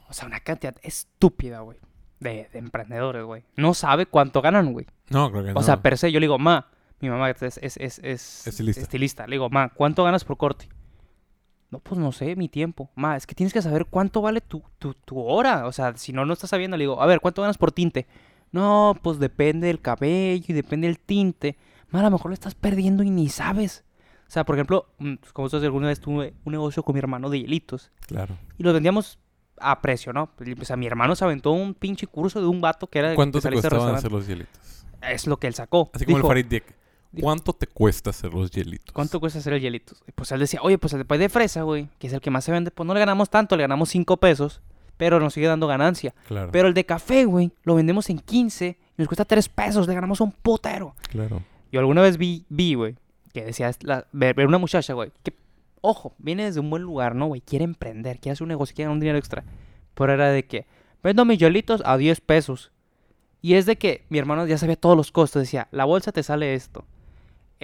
O sea, una cantidad estúpida, güey. De, de emprendedores, güey. No sabe cuánto ganan, güey. No, creo que no. O sea, per se, yo le digo, ma, mi mamá es, es, es, es Estilista. estilista. Le digo, ma, ¿cuánto ganas por corte? No, pues no sé, mi tiempo. Ma, es que tienes que saber cuánto vale tu, tu, tu hora. O sea, si no, no estás sabiendo, le digo, a ver, ¿cuánto ganas por tinte? No, pues depende del cabello y depende del tinte. Ma, a lo mejor lo estás perdiendo y ni sabes. O sea, por ejemplo, mm, como sabes, alguna vez tuve un negocio con mi hermano de hielitos. Claro. Y los vendíamos a precio, ¿no? O sea, mi hermano se aventó un pinche curso de un vato que era ¿Cuánto te costaban hacer los hielitos? Es lo que él sacó. Así como Dijo, el Farid Diek. ¿Cuánto te cuesta hacer los hielitos? ¿Cuánto cuesta hacer el hielito? Y Pues él decía, oye, pues después de fresa, güey, que es el que más se vende, pues no le ganamos tanto, le ganamos 5 pesos, pero nos sigue dando ganancia. Claro. Pero el de café, güey, lo vendemos en 15 y nos cuesta 3 pesos, le ganamos un putero. Claro. Yo alguna vez vi, vi, güey, que decía, la- ver, ver una muchacha, güey, que, ojo, viene desde un buen lugar, ¿no, güey? Quiere emprender, quiere hacer un negocio, quiere ganar un dinero extra. Pero era de que, vendo mis hielitos a 10 pesos. Y es de que mi hermano ya sabía todos los costos. Decía, la bolsa te sale esto.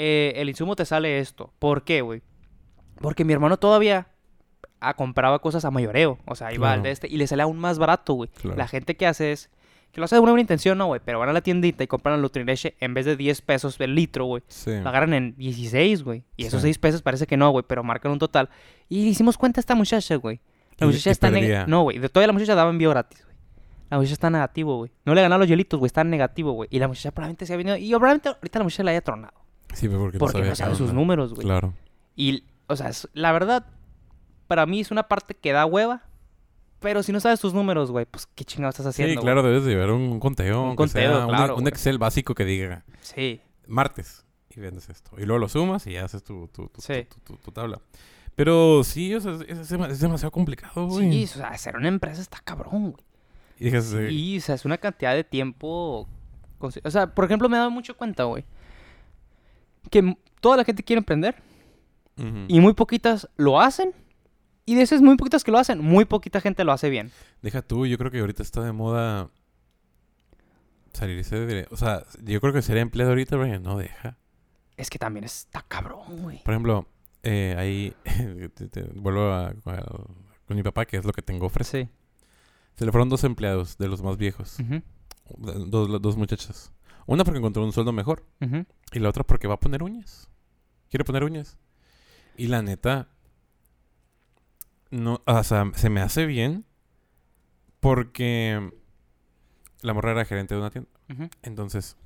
Eh, el insumo te sale esto. ¿Por qué, güey? Porque mi hermano todavía ah, compraba cosas a mayoreo. O sea, iba al de este y le sale aún más barato, güey. Claro. La gente que hace es, que lo hace de una buena intención, no, güey. Pero van a la tiendita y compran el Nutrileche en vez de 10 pesos el litro, güey. Sí. Lo agarran en 16, güey. Y esos Sí. 6 pesos parece que no, güey, pero marcan un total. Y hicimos cuenta a esta muchacha, güey. La muchacha y está neg- perdía. No, güey. De toda la muchacha daba envío gratis, güey. La muchacha está negativo, güey. No le ganaron los hielitos, güey. Está negativo, güey. Y la muchacha probablemente se ha venido. Y probablemente ahorita la muchacha la haya tronado. Sí, porque, Porque no, sabe sus números, güey. Claro. Y, o sea, la verdad, para mí es una parte que da hueva. Pero si no sabes tus números, güey, pues qué chingados estás haciendo. Sí, güey? claro, debes de llevar un conteo. Un conteo, sea claro, Un, güey. Excel básico que diga Sí, martes y vendes esto. Y luego lo sumas y haces tu, tu, tu, Sí. tu- tu- tu tabla. Pero sí, o sea, es, es dema- es demasiado complicado, güey. sí, o sea, hacer una empresa está cabrón, güey. Y eh, o sea, es una cantidad de tiempo. O sea, por ejemplo, me he dado mucho cuenta, güey. Que toda la gente quiere emprender y muy poquitas lo hacen. Y de esas muy poquitas que lo hacen, muy poquita gente lo hace bien. Deja tú, yo creo que ahorita está de moda salirse de... O sea, yo creo que sería empleado ahorita, güey. No deja. Es que también está cabrón, güey. Por ejemplo, eh, ahí... [LAUGHS] te- te- vuelvo a, a- con mi papá, que es lo que tengo ofrece. Sí. Se le fueron dos empleados de los más viejos. Dos, dos muchachas. Una porque encontró un sueldo mejor. Y la otra porque va a poner uñas. Quiere poner uñas. Y la neta... No, o sea, se me hace bien porque la morra era gerente de una tienda. Entonces,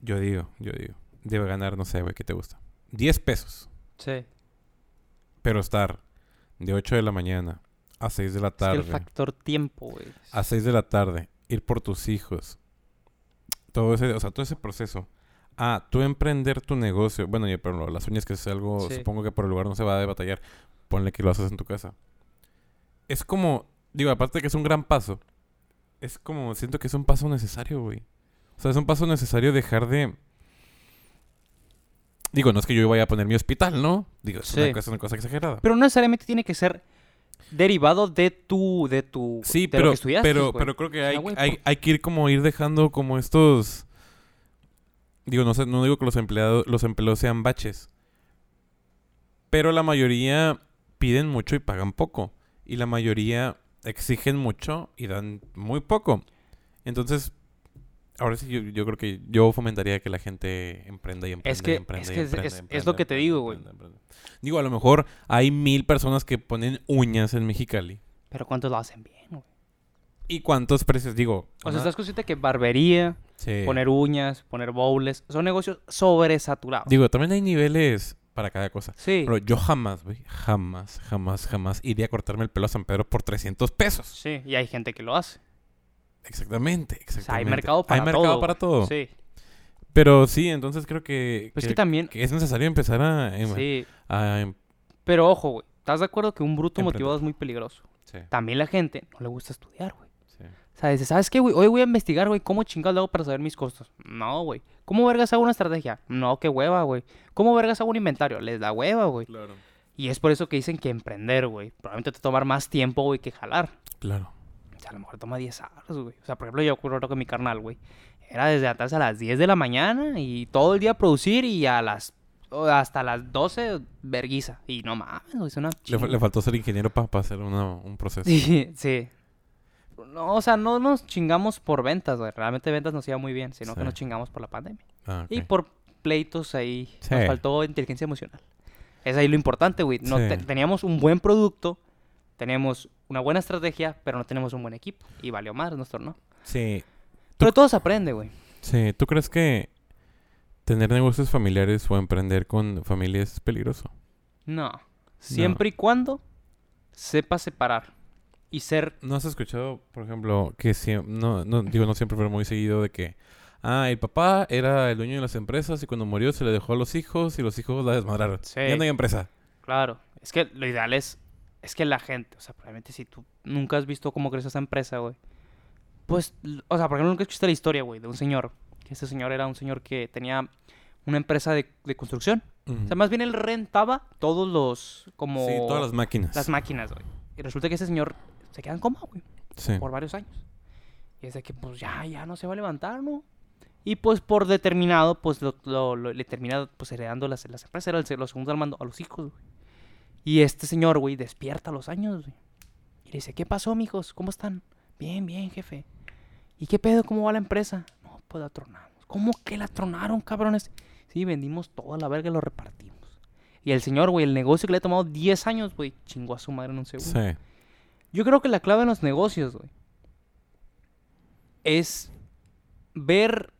yo digo, yo digo, debe ganar, no sé, güey, ¿qué te gusta? 10 pesos. Sí. Pero estar de 8 de la mañana a 6 de la Es que tarde. el factor tiempo, güey. A 6 de la tarde, ir por tus hijos. Todo ese, o sea, todo ese proceso. Ah, tú emprender tu negocio. Bueno, y, pero las uñas que es algo, Sí. supongo que por el lugar no se va a batallar. Ponle que lo haces en tu casa. Es como, digo, aparte de que es un gran paso, es como, siento que es un paso necesario, güey. O sea, es un paso necesario dejar de... Digo, no es que yo vaya a poner mi hospital, ¿no? Digo, es, una, Sí. cosa, es una cosa exagerada. Pero no necesariamente tiene que ser derivado de tu, de tu, Sí, de lo pero, que estudiaste, pero, pero creo que hay, hay, hay que ir como ir dejando como estos... Digo, no sé, no digo que los empleados, los empleos sean baches. Pero la mayoría piden mucho y pagan poco. Y la mayoría exigen mucho y dan muy poco. Entonces, ahora sí yo, yo creo que yo fomentaría que la gente emprenda y emprenda Es que- y emprenda es y es- emprenda es- lo que te digo, güey. Digo, a lo mejor hay mil personas que ponen uñas en Mexicali. Pero ¿cuántos lo hacen bien, güey? ¿Y cuántos precios? Digo, O sea, estás consciente que barbería, Sí. poner uñas, poner bowls, son negocios sobresaturados. Digo, también hay niveles para cada cosa. sí. Pero yo jamás, güey, jamás, jamás, jamás iría a cortarme el pelo a San Pedro por 300 pesos. Sí, y hay gente que lo hace. Exactamente, O exactamente. sea, hay mercado para Hay todo. mercado para todo. Sí. Pero sí, entonces creo que, Pues que, que también... que es necesario empezar a... em- Sí. a em- Pero ojo, güey. ¿Estás de acuerdo que un bruto Emprender. motivado es muy peligroso? sí, También la gente no le gusta estudiar, güey. sí. O sea, dice, ¿sabes qué, güey? Hoy voy a investigar, güey, cómo chingados le hago para saber mis costos. No, güey. ¿Cómo vergas hago una estrategia? No, qué hueva, güey. ¿Cómo vergas hago un inventario? Les da hueva, güey. Claro. Y es por eso que dicen que emprender, güey, probablemente te tomar más tiempo, güey, que jalar. Claro. A lo mejor toma 10 horas, güey. O sea, por ejemplo, yo recuerdo que mi carnal, güey, era desde atrás a las 10 de la mañana y todo el día producir y a las... hasta las 12, verguiza. Y no mames, güey, es una Le, le faltó ser ingeniero para hacer una- un proceso. [LAUGHS] Sí, sí. No, o sea, no nos chingamos por ventas, güey. Realmente ventas nos iba muy bien, sino que nos chingamos por la pandemia. Ah, Y por pleitos ahí. Sí. Nos faltó inteligencia emocional. Es ahí lo importante, güey. No Sí. te- teníamos un buen producto, teníamos una buena estrategia, pero no tenemos un buen equipo. Y valió más nuestro, ¿no? Sí, Pero todo se aprende, güey. sí. ¿Tú crees que tener negocios familiares o emprender con familias es peligroso? No. Siempre y cuando sepa separar. Y ser... ¿No has escuchado, por ejemplo, que siem- no, no, digo no siempre, pero muy seguido de que, ah, el papá era el dueño de las empresas y cuando murió se le dejó a los hijos y los hijos la desmadraron. Sí. Ya no hay empresa. Claro. Es que lo ideal es... Es que la gente, o sea, probablemente si tú nunca has visto cómo creció esa empresa, güey. Pues, o sea, por ejemplo, nunca escuchaste la historia, güey, de un señor. Que este señor era un señor que tenía una empresa de, de construcción. O sea, más bien él rentaba todos los... Como... Sí, todas las máquinas. las máquinas, güey. Y resulta que ese señor se queda en coma, güey. Sí. por varios años. Y es de que, pues ya, ya no se va a levantar, ¿no? Y pues por determinado, pues lo, lo- lo- le termina pues heredando las, las empresas, era el, se- los segundos al mando a los hijos, güey. Y este señor, güey, despierta a los años, güey. Y le dice, ¿qué pasó, mijos? ¿Cómo están? Bien, bien, jefe. ¿Y qué pedo? ¿Cómo va la empresa? No, pues la tronamos. ¿Cómo que la tronaron, cabrones? Sí, vendimos toda la verga y lo repartimos. Y el señor, güey, el negocio que le ha tomado 10 años, güey, chingó a su madre en un segundo. Sí. Yo creo que la clave en los negocios, güey, es ver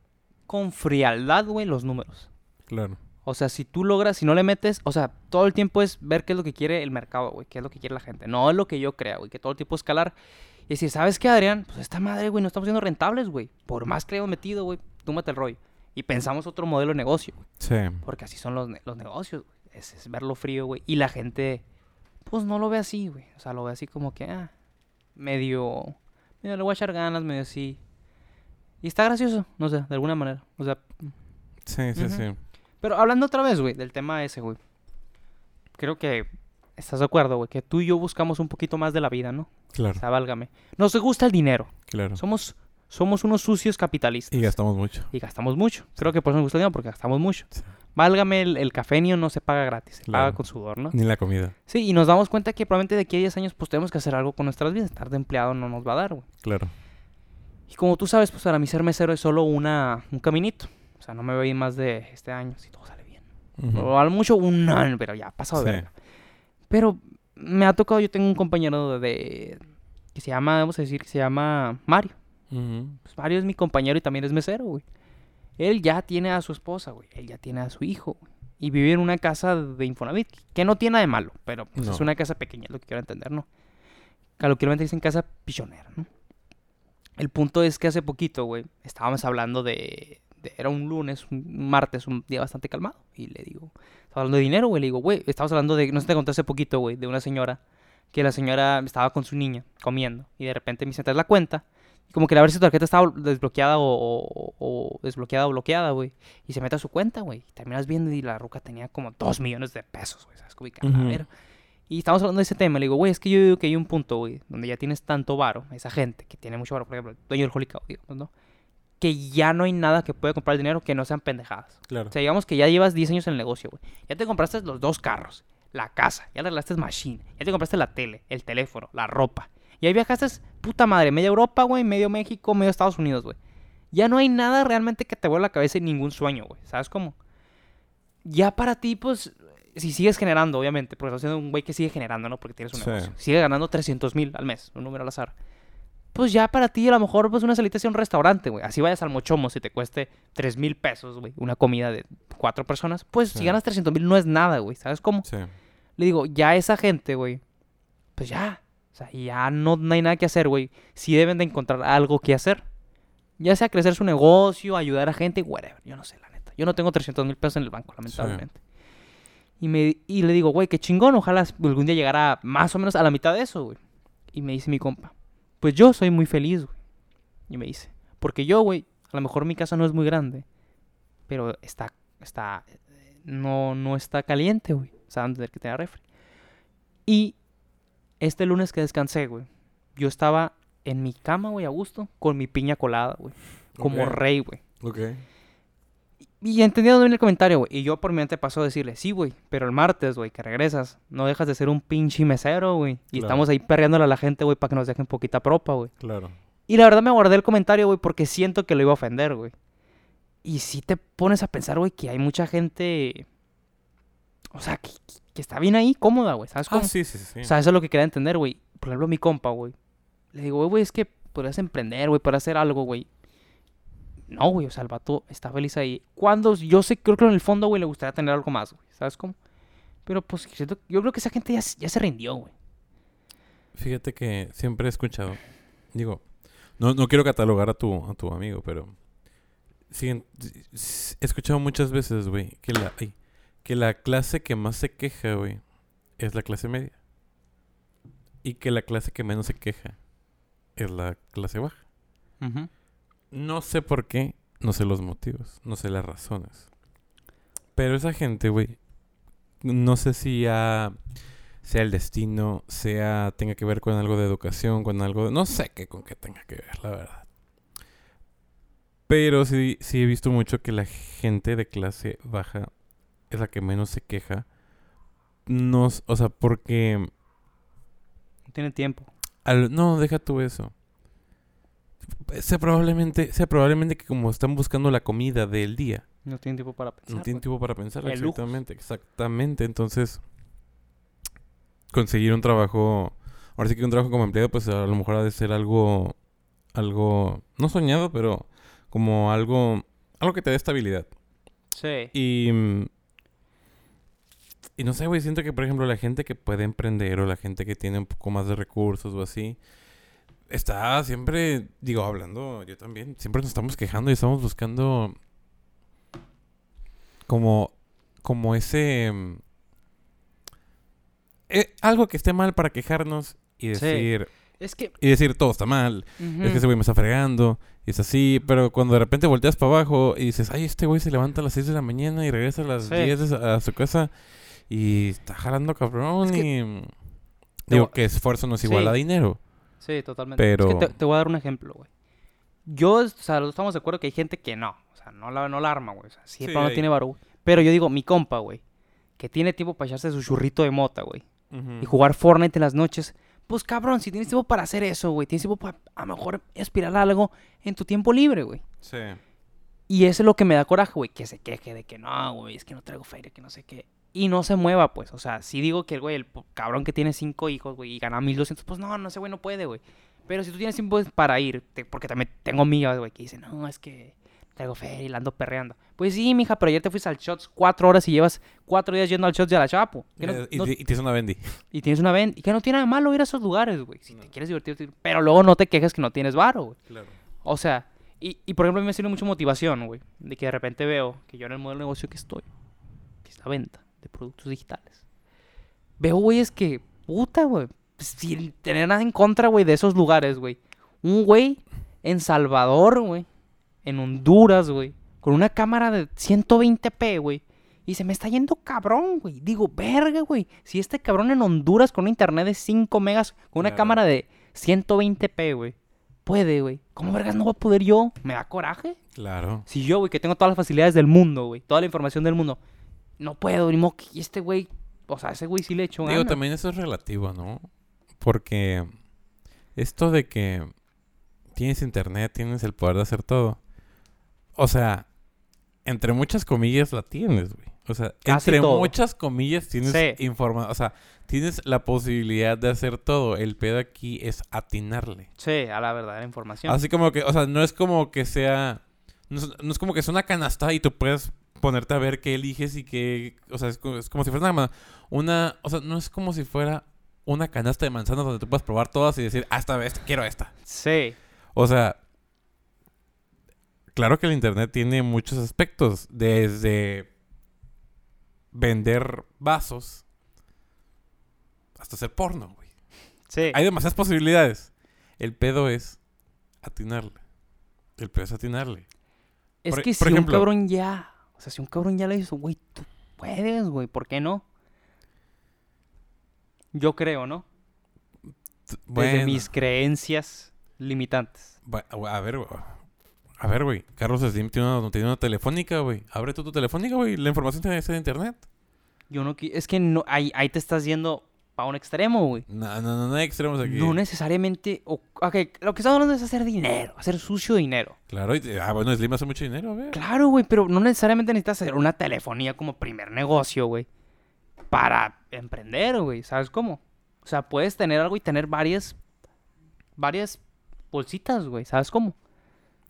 con frialdad, güey, los números. Claro. O sea, si tú logras, si no le metes, o sea, todo el tiempo es ver qué es lo que quiere el mercado, güey, qué es lo que quiere la gente. No es lo que yo crea, güey, que todo el tiempo escalar. Y decir, ¿sabes qué, Adrián? Pues esta madre, güey, no estamos siendo rentables, güey. Por más que le hayamos metido, güey, túmate el rollo. Y pensamos otro modelo de negocio, güey. Sí. Porque así son los, ne- los negocios, güey. Es, es verlo frío, güey. Y la gente, pues no lo ve así, güey. O sea, lo ve así como que, ah, medio, medio le voy a echar ganas, medio así. Y está gracioso, no sé, de alguna manera. O sea, Sí, sí, sí. Pero hablando otra vez, güey, del tema ese, güey. Creo que estás de acuerdo, güey, que tú y yo buscamos un poquito más de la vida, ¿no? O Claro, sea, válgame. Nos gusta el dinero. claro. Somos, somos unos sucios capitalistas. Y gastamos mucho. Y gastamos mucho. Creo que por eso nos gusta el dinero, porque gastamos mucho. Sí. Válgame, el, el cafenio no se paga gratis, se Claro. paga con sudor, ¿no? Ni la comida. Sí, y nos damos cuenta que probablemente de aquí a 10 años pues tenemos que hacer algo con nuestras vidas. Estar de empleado no nos va a dar, güey. Claro. Y como tú sabes, pues para mí ser mesero es solo una, un caminito. O sea, no me voy más de este año si todo sale bien. Ujú. O a lo mucho un año, pero ya, pasado de Sí. verga. Pero me ha tocado, yo tengo un compañero de... que se llama, vamos a decir, que se llama Mario. Ujú. Pues Mario es mi compañero y también es mesero, güey. Él ya tiene a su esposa, güey. Él ya tiene a su hijo, güey. Y vive en una casa de Infonavit, que no tiene nada de malo, pero pues, es No. una casa pequeña, es lo que quiero entender, ¿no? Coloquialmente dicen casa pichonera, ¿no? El punto es que hace poquito, güey, estábamos hablando de, de- Era un lunes, un martes, un día bastante calmado. Y le digo... Estaba hablando de dinero, güey. Le digo, güey, estábamos hablando de... No sé te conté hace poquito, güey, de una señora... Que la señora estaba con su niña comiendo. Y de repente me ¿traes la cuenta? Y como que a ver si su tarjeta estaba desbloqueada o, o- o desbloqueada o bloqueada, güey. Y se mete a su cuenta, güey. Y terminas viendo y la ruca tenía como dos millones de pesos, güey. ¿Sabes? Como a verga. Y estamos hablando de ese tema. Le digo, güey, es que yo digo que hay un punto, güey, donde ya tienes tanto varo, esa gente que tiene mucho varo, por ejemplo, el dueño del Holy Cow, digamos, ¿no? Que ya no hay nada que pueda comprar el dinero que no sean pendejadas. Claro. O sea, digamos que ya llevas 10 años en el negocio, güey. Ya te compraste los dos carros, la casa, ya le arreglaste machine, ya te compraste la tele, el teléfono, la ropa. Y ahí viajaste, puta madre, media Europa, güey, medio México, medio Estados Unidos, güey. Ya no hay nada realmente que te vuelva la cabeza en ningún sueño, güey. ¿Sabes cómo? Ya para ti, pues, si sigues generando, obviamente, porque estás siendo un güey que sigue generando, ¿no? Porque tienes un Sí. negocio. Sigue ganando 300 mil al mes, un número al azar. Pues ya para ti, a lo mejor, pues una salita hacia un restaurante, güey. Así vayas al mochomo si te cueste 3 mil pesos, güey. Una comida de cuatro personas. Pues si ganas 300 mil no es nada, güey. ¿Sabes cómo? Sí. Le digo, ya esa gente, güey. Pues ya. O sea, ya no, no hay nada que hacer, güey. Sí deben de encontrar algo que hacer. Ya sea crecer su negocio, ayudar a gente, whatever. Yo no sé, la neta. Yo no tengo 300 mil pesos en el banco, lamentablemente. Y, me, y le digo, güey, qué chingón. Ojalá algún día llegara más o menos a la mitad de eso, güey. Y me dice mi compa, pues yo soy muy feliz, güey. Y me dice, porque yo, güey, a lo mejor mi casa no es muy grande, pero está, está, no, no está caliente, güey. O sea, van a tener que tener refri. Y este lunes que descansé, güey, yo estaba en mi cama, güey, a gusto, con mi piña colada, güey. Como rey, güey. Ok. Y entendiendo bien el comentario, güey. Y yo por mi mente pasó a decirle, sí, güey, pero el martes, güey, que regresas, no dejas de ser un pinche mesero, güey. Y Claro. estamos ahí perreándole a la gente, güey, para que nos dejen poquita propa, güey. Claro. Y la verdad me guardé el comentario, güey, porque siento que lo iba a ofender, güey. Y si te pones a pensar, güey, que hay mucha gente. O sea, que, que está bien ahí, cómoda, güey. ¿Sabes cómo? Ah, sí, sí, sí. O sea, eso es lo que quería entender, güey. Por ejemplo, mi compa, güey. Le digo, güey, güey, es que podrías emprender, güey, para hacer algo, güey. No, güey, o sea, el vato está feliz ahí. Cuando yo sé, creo que en el fondo, güey, le gustaría tener algo más, güey. ¿Sabes cómo? Pero pues yo creo que esa gente ya, se- ya se rindió, güey. Fíjate que siempre he escuchado. Digo, no, no quiero catalogar a tu, a tu amigo, pero. he escuchado muchas veces, güey, que la, ay, que la clase que más se queja, güey, es la clase media. Y que la clase que menos se queja es la clase baja. No sé por qué, no sé los motivos, no sé las razones. Pero esa gente, güey, no sé si ya sea el destino, sea tenga que ver con algo de educación, con algo de... No sé qué con qué tenga que ver, la verdad. Pero sí, sí he visto mucho que la gente de clase baja es la que menos se queja. No, s- o sea, porque... Tiene tiempo. al- no, deja tú eso. Sea probablemente, sea probablemente que como están buscando la comida del día, No tiene tiempo para pensar. no tienen güey. tiempo para pensar. Exactamente, exactamente. Entonces, conseguir un trabajo, ahora sí que un trabajo como empleado, pues a lo mejor ha de ser algo, algo, no soñado, pero como algo, algo que te dé estabilidad. Sí. Y y no sé, güey, siento que, por ejemplo, la gente que puede emprender o la gente que tiene un poco más de recursos o así, está siempre, digo, hablando, yo también, siempre nos estamos quejando y estamos buscando como, como ese... mm, eh, algo que esté mal para quejarnos y Sí. decir, Es que... y decir todo está mal, es que ese güey me está fregando, y es así, pero cuando de repente volteas para abajo y dices, ay, este güey se levanta a las 6 de la mañana y regresa a las Sí. 10 de su- a su casa y está jalando cabrón Es que- y... Digo que esfuerzo no es igual Sí. a dinero. Sí, totalmente. Pero- Es que te, te voy a dar un ejemplo, güey. Yo, o sea, estamos de acuerdo que hay gente que no. O sea, no la, no la arma, güey. O sea, Sí, pero no tiene güey. Pero yo digo, mi compa, güey, que tiene tiempo para echarse su churrito de mota, güey. Y jugar Fortnite en las noches. Pues cabrón, si tienes tiempo para hacer eso, güey. Tienes tiempo para a lo mejor aspirar a algo en tu tiempo libre, güey. Sí. Y eso es lo que me da coraje, güey. Que se queje de que no, güey, es que no traigo feria, que no sé qué. Y no se mueva, pues. O sea, si digo que el güey, el cabrón que tiene cinco hijos, güey, y gana 1200, pues no, no, ese güey no puede, güey. Pero si tú tienes tiempo para ir, te- porque también tengo amigas, güey, que dicen, no, es que traigo feria y la ando perreando. Pues sí, mija, pero ayer te fuiste al Shots cuatro horas y llevas cuatro días yendo al Shots de la Chapo. ¿Qué no- Eh, y, no- y tienes una bendy. y tienes una ven y que no tiene nada de malo ir a esos lugares, güey. Si te quieres divertir, pero luego no te quejes que no tienes varo, güey. Claro. O sea, y, y por ejemplo, a mí me sirve mucho motivación, güey. De que de repente veo que yo en el modelo de negocio que estoy, que es la venta de productos digitales, veo, güey, es que, puta, güey, pues, sin tener nada en contra, güey, de esos lugares, güey. Un güey en Salvador, güey, en Honduras, güey, con una cámara de 120p, güey. Y se me está yendo cabrón, güey. Digo, verga, güey. Si este cabrón en Honduras con un internet de 5 megas, con una Claro. cámara de 120p, güey. Puede, güey. ¿Cómo vergas no voy a poder yo? ¿Me da coraje? Claro. Si yo, güey, que tengo todas las facilidades del mundo, güey. Toda la información del mundo. No puedo, ni modo que- Y este güey... O sea, ese güey sí le echo Digo, también eso es relativo, ¿no? Porque esto de que tienes internet, tienes el poder de hacer todo. O sea, entre muchas comillas la tienes, güey. O sea, Casi entre todo. muchas comillas tienes Sí. información. O sea, tienes la posibilidad de hacer todo. El pedo aquí es atinarle. Sí, a la verdadera información. Así como que, o sea, no es como que sea. No es, no es como que es una canasta y tú puedes ponerte a ver qué eliges y qué. O sea, es como, es como si fuera una, una. O sea, no es como si fuera una canasta de manzanas donde tú puedes probar todas y decir, ah, esta vez quiero esta. Sí. O sea. Claro que el internet tiene muchos aspectos. Desde vender vasos hasta hacer porno, güey. Sí. Hay demasiadas posibilidades. El pedo es atinarle. El pedo es atinarle. Es por- que por si ejemplo- un cabrón ya... O sea, si un cabrón ya le hizo, güey, tú puedes, güey. ¿Por qué no? Yo creo, ¿no? Desde mis creencias limitantes. a ver, güey. A ver, güey. Carlos Slim tiene una, tiene una telefónica, güey. Abre tú tu telefónica, güey. La información tiene que ser de internet. Yo no Es que no, ahí, ahí te estás yendo para un extremo, güey. No, no, no, no hay extremos aquí. No necesariamente... o- ok, lo que estamos hablando es hacer dinero. Hacer sucio dinero. Claro, y- ah, bueno, Slim hace mucho dinero, ver. Claro, güey, pero no necesariamente necesitas hacer una telefonía como primer negocio, güey. Para emprender, güey. ¿Sabes cómo? O sea, puedes tener algo y tener varias... Varias bolsitas, güey. ¿Sabes cómo?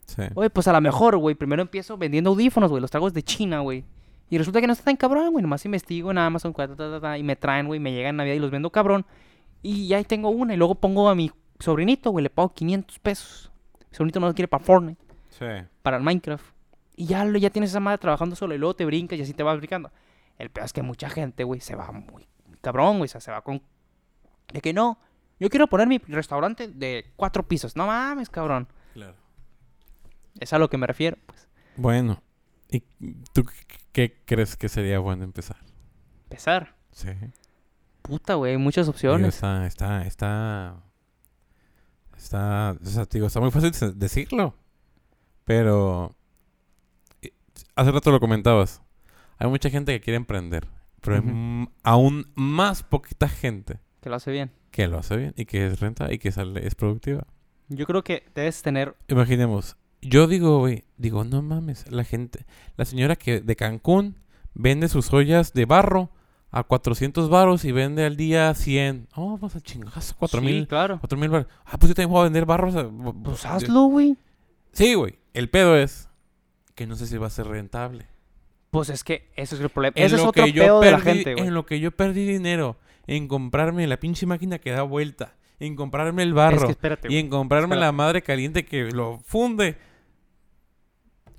Sí. Oye, pues a lo mejor, güey, primero empiezo vendiendo audífonos, güey, los tragos de China, güey. Y resulta que no está tan cabrón, güey. Nomás investigo en Amazon, ta, ta, ta, ta, y me traen, güey, me llegan en Navidad y los vendo cabrón. Y ya ahí tengo una. Y luego pongo a mi sobrinito, güey, le pago 500 pesos. Mi sobrinito no lo quiere para Fortnite, Sí. para el Minecraft. Y ya, ya tienes esa madre trabajando solo. Y luego te brincas y así te vas brincando. El peor es que mucha gente, güey, se va muy, muy cabrón, güey. O sea, se va con... De que no, yo quiero poner mi restaurante de cuatro pisos. No mames, cabrón. Claro. Es a lo que me refiero, pues. Bueno, ¿y tú qué- crees que sería bueno empezar? Empezar. Sí. Puta, güey, hay muchas opciones. está, está, está, está, o sea, digo, está muy fácil de- decirlo, pero eh, hace rato lo comentabas, hay mucha gente que quiere emprender, pero hay m- aún más poquita gente Que lo hace bien. que lo hace bien y que es renta y que sale, es productiva. Yo creo que debes tener. Imaginemos, yo digo, güey, digo, no mames, la gente, la señora que de Cancún vende sus ollas de barro a 400 varos y vende al día 100. Oh, vas a chingazo, 4000. Sí, claro. 4000 baros. Ah, pues yo también a vender barros. a- bu- Pues hazlo, güey. Sí, güey. El pedo es que no sé si va a ser rentable. Pues es que ese es el problema. En Ese es lo otro que yo pedo de la perdí- gente, güey. En lo que yo perdí dinero en comprarme la pinche máquina que da vuelta, en comprarme el barro Es que espérate, y en comprarme Espérate. la madre caliente que lo funde.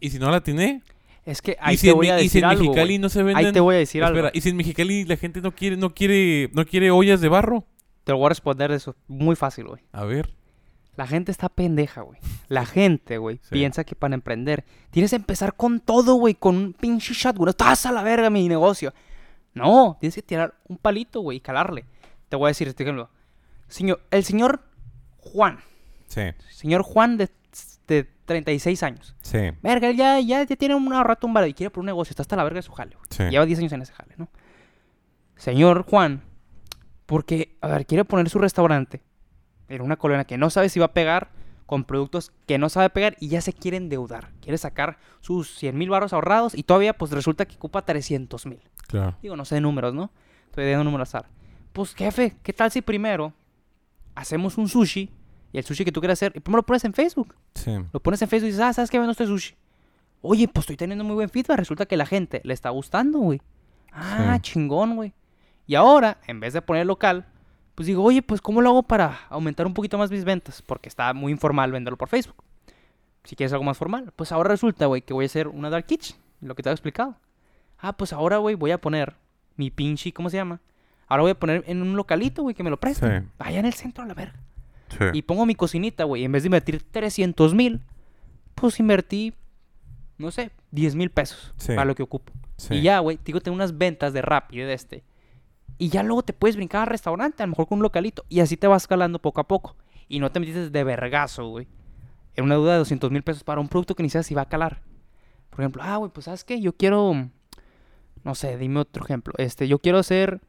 Y si no la tiene, Es que ahí si te en, voy Mi- a y si decir en algo, Mexicali no se venden Ahí te voy a decir Espera, algo. y si en Mexicali la gente no quiere no quiere no quiere ollas de barro, Te lo voy a responder de eso. Muy fácil, güey. a ver. La gente está pendeja, güey. La [LAUGHS] gente, güey, Sí. piensa que para emprender tienes que empezar con todo, güey, con un pinche shotgun. Estás a la verga mi negocio. No, tienes que tirar un palito, güey, y calarle. Te voy a decir este ejemplo. Señor, el señor Juan, Sí, señor Juan de 36 años. sí, Verga, él ya, ya, ya tiene un rato un y quiere por un negocio. Está hasta la verga de su jale, güey. sí. Lleva 10 años en ese jale, ¿no? Señor Juan, porque, a ver, quiere poner su restaurante en una colonia que no sabe si va a pegar, con productos que no sabe pegar y ya se quiere endeudar. Quiere sacar sus 100 mil baros ahorrados y todavía, pues resulta que ocupa 300 mil. Claro. Digo, no sé de números, ¿no? Estoy dando números azar. Pues, jefe, ¿qué tal si primero hacemos un sushi y el sushi que tú quieras hacer, y primero lo pones en Facebook? Sí. Lo pones en Facebook y dices, ah, ¿sabes qué? Vendo este sushi. Oye, pues estoy teniendo muy buen feedback. Resulta que la gente le está gustando, güey. Ah, Sí. chingón, güey. Y ahora, en vez de poner local, pues digo, oye, pues ¿cómo lo hago para aumentar un poquito más mis ventas? Porque está muy informal venderlo por Facebook. Si quieres algo más formal. Pues ahora resulta, güey, que voy a hacer una dark kitchen. Lo que te había explicado. Ah, pues ahora, güey, voy a poner mi pinche, ¿cómo se llama? Ahora voy a poner en un localito, güey, que me lo presten. Sí. Allá en el centro, a la verga. Sí. Y pongo mi cocinita, güey. En vez de invertir 300 mil, pues invertí, no sé, 10 mil pesos Sí. para lo que ocupo. Sí. Y ya, güey, digo, tengo unas ventas de Rappi de este. Y ya luego te puedes brincar al restaurante, a lo mejor con un localito. Y así te vas escalando poco a poco. Y no te metiste de vergazo, güey. En una duda de 200 mil pesos para un producto que ni sabes si va a calar. Por ejemplo, ah, güey, pues sabes qué, yo quiero, no sé, dime otro ejemplo. Este, yo quiero hacer,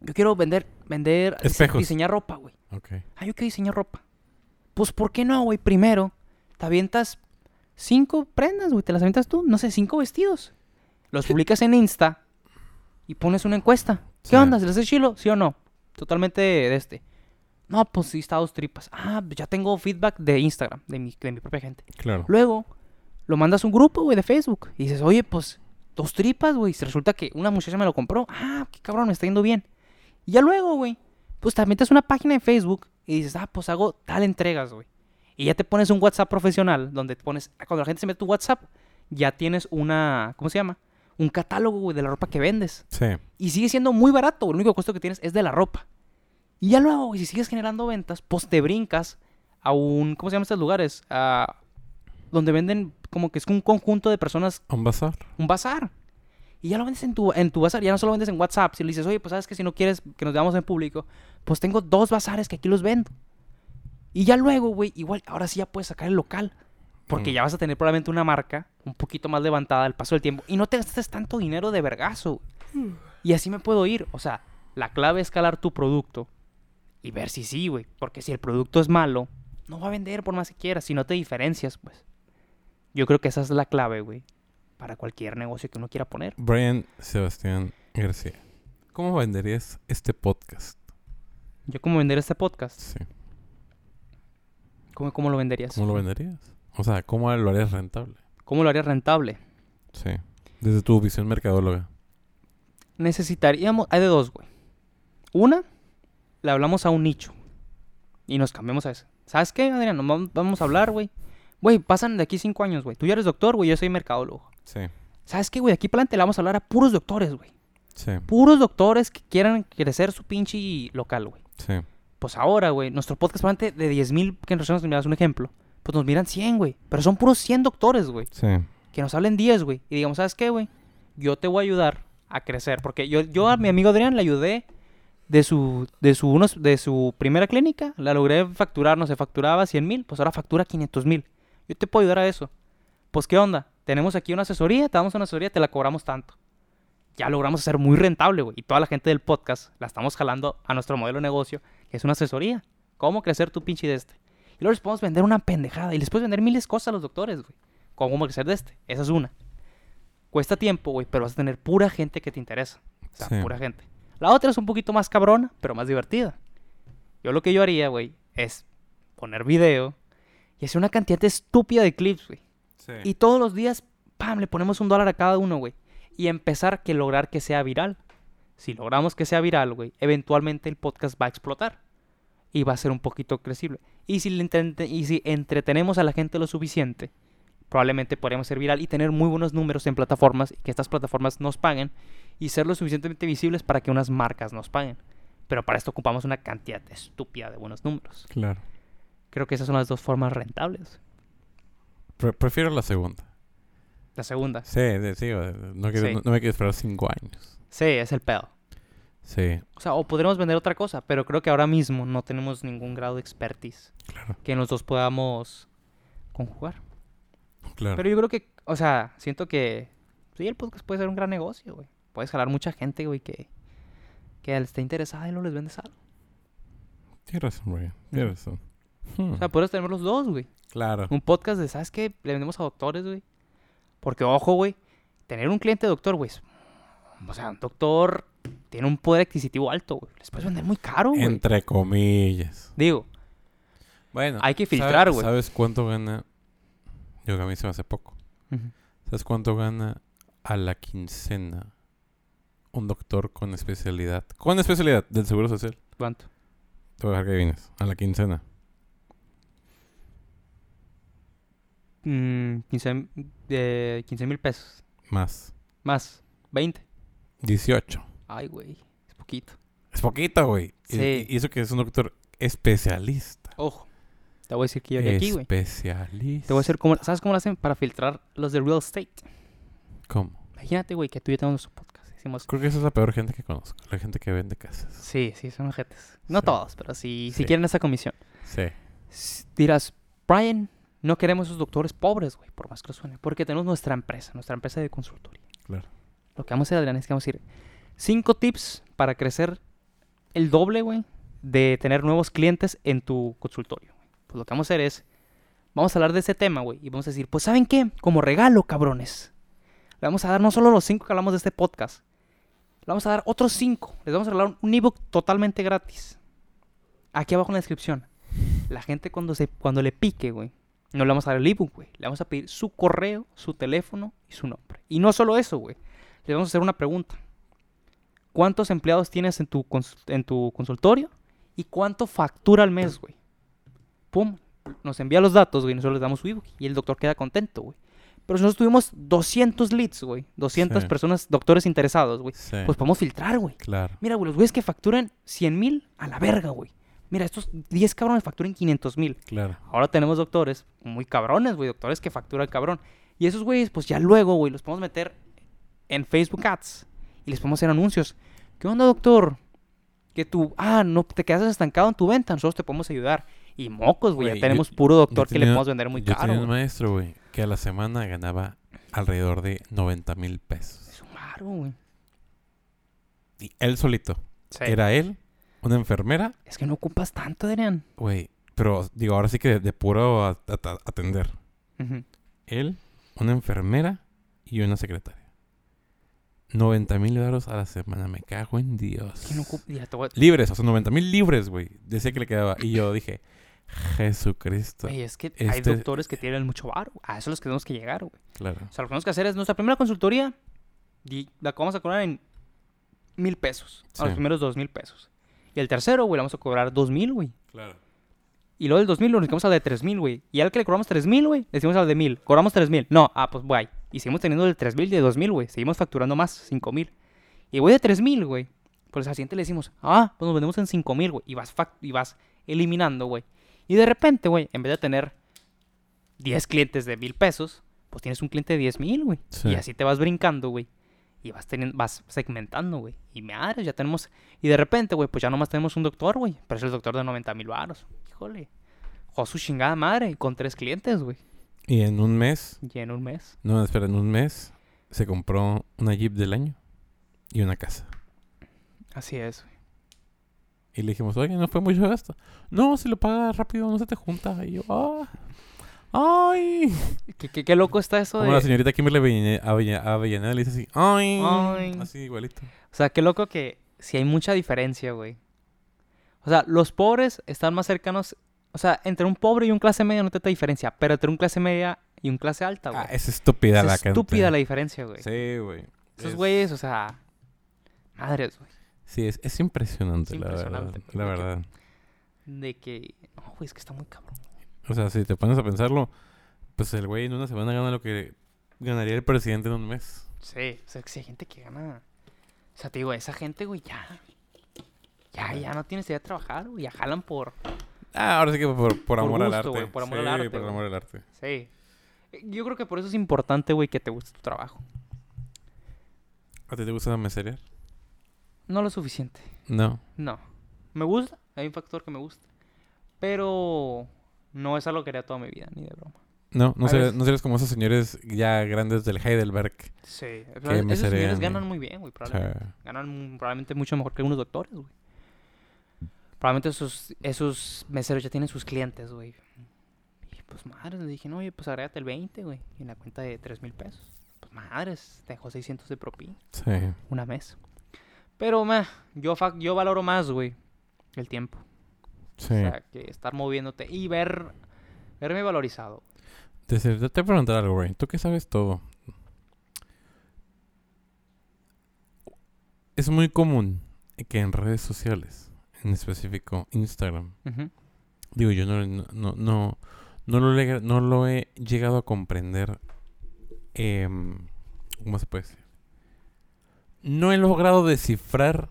yo quiero vender, vender, Espejos. diseñar ropa, güey. Ok. Ah, yo quiero diseñar ropa. Pues, ¿por qué no, güey? Primero, te avientas cinco prendas, güey. Te las avientas tú. No sé, cinco vestidos. Los publicas en Insta y pones una encuesta. ¿Qué Sí. onda? ¿Se les hace chilo? ¿Sí o no? Totalmente de este. No, pues sí, está dos tripas. Ah, ya tengo feedback de Instagram, de mi, de mi propia gente. Claro. Luego, lo mandas a un grupo, güey, de Facebook. Y dices, oye, pues, dos tripas, güey. Si resulta que una muchacha me lo compró. Ah, qué cabrón, me está yendo bien. Y ya luego, güey, pues te metes una página de Facebook y dices, ah, pues hago tal entregas, güey. Y ya te pones un WhatsApp profesional donde te pones, cuando la gente se mete tu WhatsApp, ya tienes una, ¿cómo se llama? Un catálogo, güey, de la ropa que vendes. Sí. Y sigue siendo muy barato. El único costo que tienes es de la ropa. Y ya luego, güey, si sigues generando ventas, pues te brincas a un, ¿cómo se llaman estos lugares? A, donde venden como que es un conjunto de personas, Un bazar. un bazar. Y ya lo vendes en tu, en tu bazar, ya no solo vendes en WhatsApp. Si le dices, oye, pues sabes que si no quieres que nos veamos en público, pues tengo dos bazares que aquí los vendo. Y ya luego, güey, igual, ahora sí ya puedes sacar el local. Porque Mm. ya vas a tener probablemente una marca un poquito más levantada al paso del tiempo. Y no te gastes tanto dinero de vergazo. güey. Y así me puedo ir. O sea, la clave es escalar tu producto y ver si sí, güey. Porque si el producto es malo, no va a vender por más que quieras. Si no te diferencias, pues. Yo creo que esa es la clave, güey. Para cualquier negocio que uno quiera poner. Brian Sebastián García. ¿Cómo venderías este podcast? Yo como vender este podcast, Sí. ¿cómo, cómo lo venderías? ¿Cómo lo venderías? O sea, ¿cómo lo harías rentable? ¿Cómo lo harías rentable? Sí. Desde tu visión mercadóloga. Necesitaríamos... Hay de dos, güey. Una, le hablamos a un nicho. Y nos cambiamos a ese. ¿Sabes qué, Adrián? Nos vam- vamos a hablar, güey. Güey, pasan de aquí cinco años, güey. Tú ya eres doctor, güey. Yo soy mercadólogo. Sí. ¿Sabes qué, güey? Aquí para adelante le vamos a hablar a puros doctores, güey. Sí. Puros doctores que quieran crecer su pinche local, güey. Sí. Pues ahora, güey, nuestro podcast para adelante de 10.000 que nos me das un ejemplo. Pues nos miran 100, güey. Pero son puros 100 doctores, güey. Sí. Que nos hablen 10, güey. Y digamos, ¿sabes qué, güey? Yo te voy a ayudar a crecer. Porque yo, yo a mi amigo Adrián le ayudé de su, de su, unos, de su primera clínica. La logré facturar, no sé, facturaba 100 mil. Pues ahora factura 500 mil. Yo te puedo ayudar a eso. Pues, ¿qué onda? Tenemos aquí una asesoría, te damos una asesoría, te la cobramos tanto. Ya logramos hacer muy rentable, güey. Y toda la gente del podcast la estamos jalando a nuestro modelo de negocio, que es una asesoría. ¿Cómo crecer tu pinche de este? Y luego les podemos vender una pendejada. Y les puedes vender miles de cosas a los doctores, güey. ¿Cómo crecer de este? Esa es una. Cuesta tiempo, güey, pero vas a tener pura gente que te interesa. O sea, Sí. pura gente. La otra es un poquito más cabrona, pero más divertida. Yo lo que yo haría, güey, es poner video y hacer una cantidad estúpida de clips, güey. Sí. Y todos los días, pam, le ponemos un dólar a cada uno, güey. y empezar que lograr que sea viral. Si logramos que sea viral, güey, eventualmente el podcast va a explotar y va a ser un poquito crecible. Y si, le y si entretenemos a la gente lo suficiente, probablemente podríamos ser viral y tener muy buenos números en plataformas y que estas plataformas nos paguen y ser lo suficientemente visibles para que unas marcas nos paguen. Pero para esto ocupamos una cantidad estúpida de buenos números. Claro. Creo que esas son las dos formas rentables. Pre- prefiero la segunda. La segunda. Sí, de- sí, no, quiero- Sí. no- no me quiero esperar cinco años. Sí, es el pedo. Sí, O sea, o podremos vender otra cosa, pero creo que ahora mismo no tenemos ningún grado de expertise claro, que los dos podamos conjugar. claro. Pero yo creo que, o sea, siento que sí, el podcast puede ser un gran negocio, güey. Puedes jalar mucha gente, güey, que, que esté interesada y no les vendes algo. Tienes razón, Brian. Tienes razón. Hmm, O sea, puedes tener los dos, güey. claro. Un podcast de, ¿sabes qué? Le vendemos a doctores, güey. Porque, ojo, güey, tener un cliente doctor, güey, es- o sea, un doctor tiene un poder adquisitivo alto, güey. Les puedes vender muy caro, güey. Entre comillas. Digo, Bueno. Hay que ¿sabe- filtrar, güey. ¿Sabes cuánto gana? Yo que a mí se me hace poco. ¿Sabes cuánto gana a la quincena un doctor con especialidad? Con especialidad del Seguro Social. ¿cuánto? Te voy a dejar que vienes. A la quincena. Mm, 15 de 15 mil pesos. Más. Más. 20. 18. Ay, güey. Es poquito. Es poquito, güey. Y- Sí. Y, eso que es un doctor especialista. Ojo. Te voy a decir que yo de aquí, güey. Especialista. Te voy a decir cómo... ¿Sabes cómo lo hacen para filtrar los de real estate? ¿Cómo? Imagínate, güey, que tú y yo tenemos su podcast. Decimos... Creo que esa es la peor gente que conozco. La gente que vende casas. Sí, sí, son ojetes. No Sí. todos, pero si Sí. quieren esa comisión. Sí. Dirás, Brian, no queremos esos doctores pobres, güey, por más que lo suene. Porque tenemos nuestra empresa, nuestra empresa de consultoría. Claro. Lo que vamos a hacer, Adrián, es que vamos a ir cinco tips para crecer el doble, güey, de tener nuevos clientes en tu consultorio. Pues lo que vamos a hacer es, vamos a hablar de ese tema, güey, y vamos a decir, pues ¿saben qué? Como regalo, cabrones. Le vamos a dar no solo los cinco que hablamos de este podcast, le vamos a dar otros cinco. Les vamos a regalar un ebook totalmente gratis. Aquí abajo en la descripción. La gente cuando, se, cuando le pique, güey, no le vamos a dar el ebook, güey. Le vamos a pedir su correo, su teléfono y su nombre. Y no solo eso, güey. Le vamos a hacer una pregunta. ¿Cuántos empleados tienes en tu, cons- en tu consultorio? ¿Y cuánto factura al mes, güey? Pum. Nos envía los datos, güey. Nosotros les damos su ebook. Y el doctor queda contento, güey. Pero si nosotros tuvimos 200 leads, güey. 200 Sí. personas, doctores interesados, güey. Sí. Pues podemos filtrar, güey. claro. Mira, güey, los güeyes que facturan 100 mil a la verga, güey. Mira, estos 10 cabrones facturan 500 mil. Claro. Ahora tenemos doctores muy cabrones, güey, doctores que facturan cabrón. Y esos güeyes, pues ya luego, güey, los podemos meter en Facebook Ads y les podemos hacer anuncios. ¿Qué onda, doctor? Que tú, ah, no te quedas estancado en tu venta, nosotros te podemos ayudar. Y mocos, güey, ya yo- tenemos puro doctor que le podemos vender muy Yo caro. tenía un maestro, güey, que a la semana ganaba alrededor de 90 mil pesos. Es un güey. Y él solito. Sí. Era él, una enfermera, Es que no ocupas tanto, Adrián. güey. Pero digo, ahora sí que de, de puro a- atender. Él, una enfermera y una secretaria. 90 mil euros a la semana. Me cago en Dios. Es que no ocup- ya te voy a- Libres, o sea, 90 mil libres, güey. Decía que le quedaba. Y yo dije, Jesucristo. Güey, es que hay Este- doctores que tienen mucho varo. A eso es los que tenemos que llegar, güey. Claro. O sea, lo que tenemos que hacer es nuestra primera consultoría. Y la vamos a cobrar en mil pesos. A los primeros dos mil pesos. Y el tercero, güey, le vamos a cobrar dos mil, güey. Claro. Y luego del dos mil lo dedicamos al de tres mil, güey. Y al que le cobramos tres mil, güey, le decimos al de mil. Cobramos tres mil. No, ah, pues, güey. Y seguimos teniendo el tres mil y de dos mil, güey. Seguimos facturando más, cinco mil. Y güey, de tres mil, güey. Pues al siguiente le decimos, ah, pues nos vendemos en cinco mil, güey. Y vas, y vas eliminando, güey. Y de repente, güey, en vez de tener 10 clientes de mil pesos, pues tienes un cliente de 10 mil, güey. Sí. Y así te vas brincando, güey. Y vas, teniendo, vas segmentando, güey. Y madre, ya tenemos... Y de repente, güey, pues ya nomás tenemos un doctor, güey. Pero es el doctor de 90 mil baros. Híjole. Jo, su chingada madre. Con tres clientes, güey. Y en un mes, Y en un mes. no, espera, en un mes se compró una Jeep del año y una casa. Así es, güey. Y le dijimos, oye, no fue mucho gasto. No, si lo pagas rápido, no se te junta. Y yo, ah, ay. ¿Qué, qué, qué loco está eso Como la señorita Kimberly Avellane- Avella- Avellaneda le dice así, ay. Ay. Así igualito. O sea, qué loco que si hay mucha diferencia, güey. O sea, los pobres están más cercanos... O sea, entre un pobre y un clase media no te da diferencia. Pero entre un clase media y un clase alta, güey. Ah, es estúpida es la estúpida la diferencia, güey. Sí, güey. Esos Es- güeyes, o sea, madres, güey. Sí, es, es impresionante, Es la verdad. impresionante, La verdad. De que, no, güey, es que está muy cabrón. O sea, si te pones a pensarlo, pues el güey en una semana gana lo que ganaría el presidente en un mes. Sí, o sea, que si hay gente que gana. O sea, te digo, esa gente, güey, ya. Ya, ya no tienes idea de trabajar, güey. Ya jalan por. Ah, ahora sí que por, por Por amor al arte. güey, por amor al Sí, arte, por güey. amor al arte. Sí. Yo creo que por eso es importante, güey, que te guste tu trabajo. ¿A ti te gusta meserear? No lo suficiente. No. No. Me gusta, hay un factor que me gusta. Pero no es algo que haría toda mi vida, ni de broma. No, no veces- no serías como esos señores ya grandes del Heidelberg. Sí. Que Esos señores meserean, ganan muy bien, güey. Probablemente. sea, Ganan probablemente mucho mejor que unos doctores, güey. Probablemente esos, esos meseros ya tienen sus clientes, güey. Y pues madres, le dije, no, oye, pues agrégate el 20, güey. Y en la cuenta de 3 mil pesos. Pues madres, te dejó 600 de propina. sí. Una mes. Pero, meh, yo, fa- yo valoro más, güey, el tiempo. Sí. O sea, que estar moviéndote y ver, verme valorizado. Te, te voy a preguntar algo, güey. Tú que sabes todo. Es muy común que en redes sociales, en específico Instagram, Ujú. digo yo no, no, no, no, no lo, le- no lo he llegado a comprender. em, ¿Cómo se puede decir? No he logrado descifrar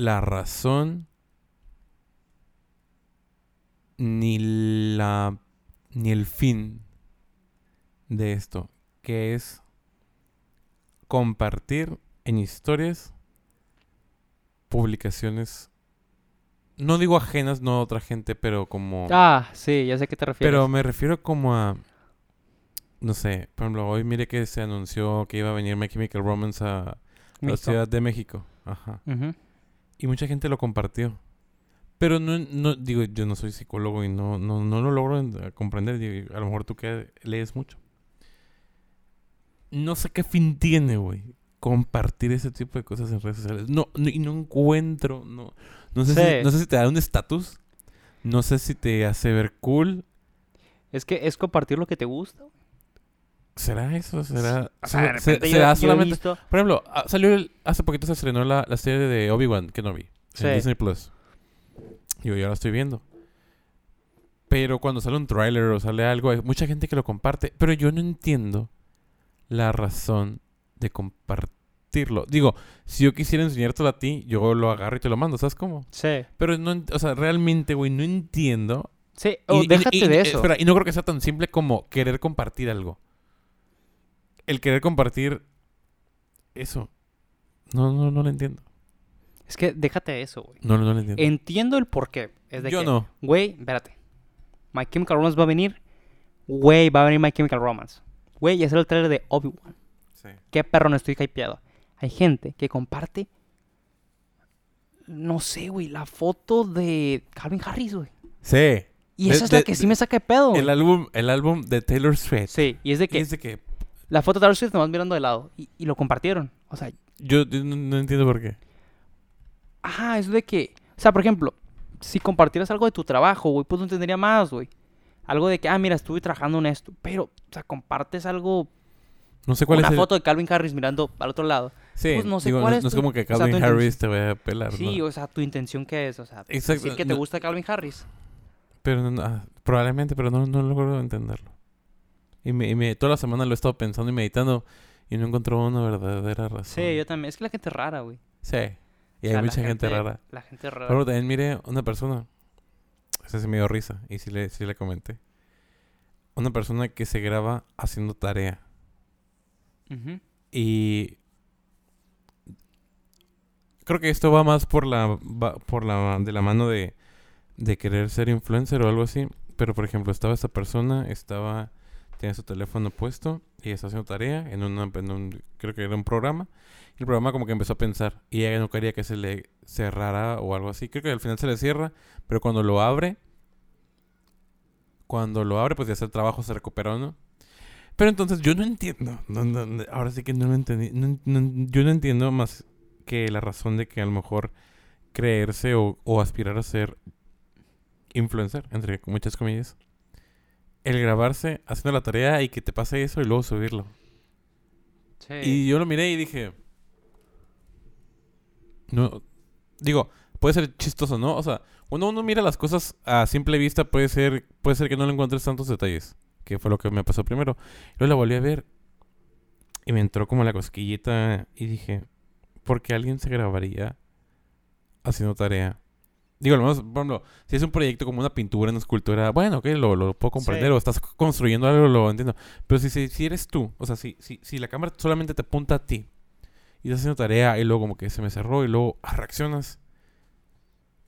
la razón ni la ni el fin de esto, que es compartir en historias publicaciones no digo ajenas, no a otra gente, pero como Ah, sí, ya sé a qué te refieres. pero me refiero como a no sé, por ejemplo, hoy mire que se anunció que iba a venir My Chemical Romance a la. Ciudad de México. Ajá. Ujú. Y mucha gente lo compartió. Pero no, no digo, yo no soy psicólogo y no, no, no lo logro a comprender. Digo, a lo mejor tú que lees mucho. No sé qué fin tiene, güey. Compartir ese tipo de cosas en redes sociales. No, no- y no encuentro. No, no, sé Sí. si, no sé si te da un estatus. No sé si te hace ver cool. Es que es compartir lo que te gusta. güey. ¿Será eso? ¿Será, O sea, de se- repente yo- será yo he solamente... visto- Por ejemplo, ah, salió el- hace poquito se estrenó la, la serie de Obi-Wan Kenobi Sí. en Disney Plus. Digo, yo la estoy viendo. Pero cuando sale un tráiler o sale algo, hay mucha gente que lo comparte. Pero yo no entiendo la razón de compartirlo. Digo, si yo quisiera enseñártelo a ti, yo lo agarro y te lo mando, ¿sabes cómo? Sí. Pero no, o sea, realmente, güey, no entiendo. Sí, oh, y- déjate y- de y- eso. Espera, y no creo que sea tan simple como querer compartir algo. El querer compartir eso. No, no, no lo entiendo. Es que déjate de eso, güey. No, no, no lo entiendo. Entiendo el porqué. Es de Yo que, no. Güey, espérate. My Chemical Romance va a venir. Güey, va a venir My Chemical Romance. Güey, ya salió el trailer de Obi-Wan. Qué perro no estoy hypeado. Hay gente que comparte. No sé, güey, la foto de Calvin Harris, güey. Sí. Y De- esa es de- la que sí de- me saca de pedo. El álbum, el álbum de Taylor Swift. Sí, y es de Y es de que la foto de Taylor Swift nomás mirando de lado. Y, y lo compartieron. O sea, yo, yo no, no entiendo por qué. ajá, es de que. O sea, por ejemplo, si compartieras algo de tu trabajo, güey, pues no entendería más, güey. Algo de que, ah, mira, estuve trabajando en esto. Pero, o sea, compartes algo. No sé cuál una es el... foto de Calvin Harris mirando al otro lado. Sí, pues no sé digo, cuál no, es no es tu- como que o sea, tu Calvin. Harris te vaya a pelar, Sí, ¿no? o sea, tu intención qué es, o sea, Exacto, decir que te gusta Calvin Harris. Pero no- ah, probablemente, pero no, no logro entenderlo. Y, me, y me- toda la semana lo he estado pensando y meditando y no encontró una verdadera razón. Sí, yo también. Es que la gente es rara, güey. Sí. Y O hay sea, mucha gente, rara. La gente es rara. Pero también miré una persona. Esa se me dio risa. Y sí le, sí le comenté. Una persona que se graba haciendo tarea. Ujú. Y creo que esto va más por la va por la de la mano de, de querer ser influencer o algo así. Pero por ejemplo, estaba esta persona, estaba tenía su teléfono puesto y estaba haciendo tarea en, un creo que era un programa. Y el programa como que empezó a pensar y ella no quería que se le cerrara o algo así. Creo que al final se le cierra, pero cuando lo abre cuando lo abre pues ya hace el trabajo se recuperó, ¿no? Pero entonces yo no entiendo. no, ahora sí que no lo entendí. yo no entiendo más que la razón de que a lo mejor creerse o aspirar a ser influencer, entre muchas comillas. El grabarse haciendo la tarea y que te pase eso y luego subirlo. Sí. Y yo lo miré y dije. No. Digo, puede ser chistoso, ¿no? O sea, cuando uno mira las cosas a simple vista, puede ser, puede ser que no le encuentres tantos detalles. Que fue lo que me pasó primero. Luego la volví a ver. Y me entró como la cosquillita. Y dije, ¿por qué alguien se grabaría haciendo tarea? Digo, al menos, por ejemplo, si es un proyecto como una pintura, una escultura, bueno, ok, lo, lo puedo comprender, Sí. o estás construyendo algo, lo entiendo. Pero si, si, si eres tú, o sea, si, si, si la cámara solamente te apunta a ti y estás haciendo tarea y luego como que se me cerró y luego reaccionas,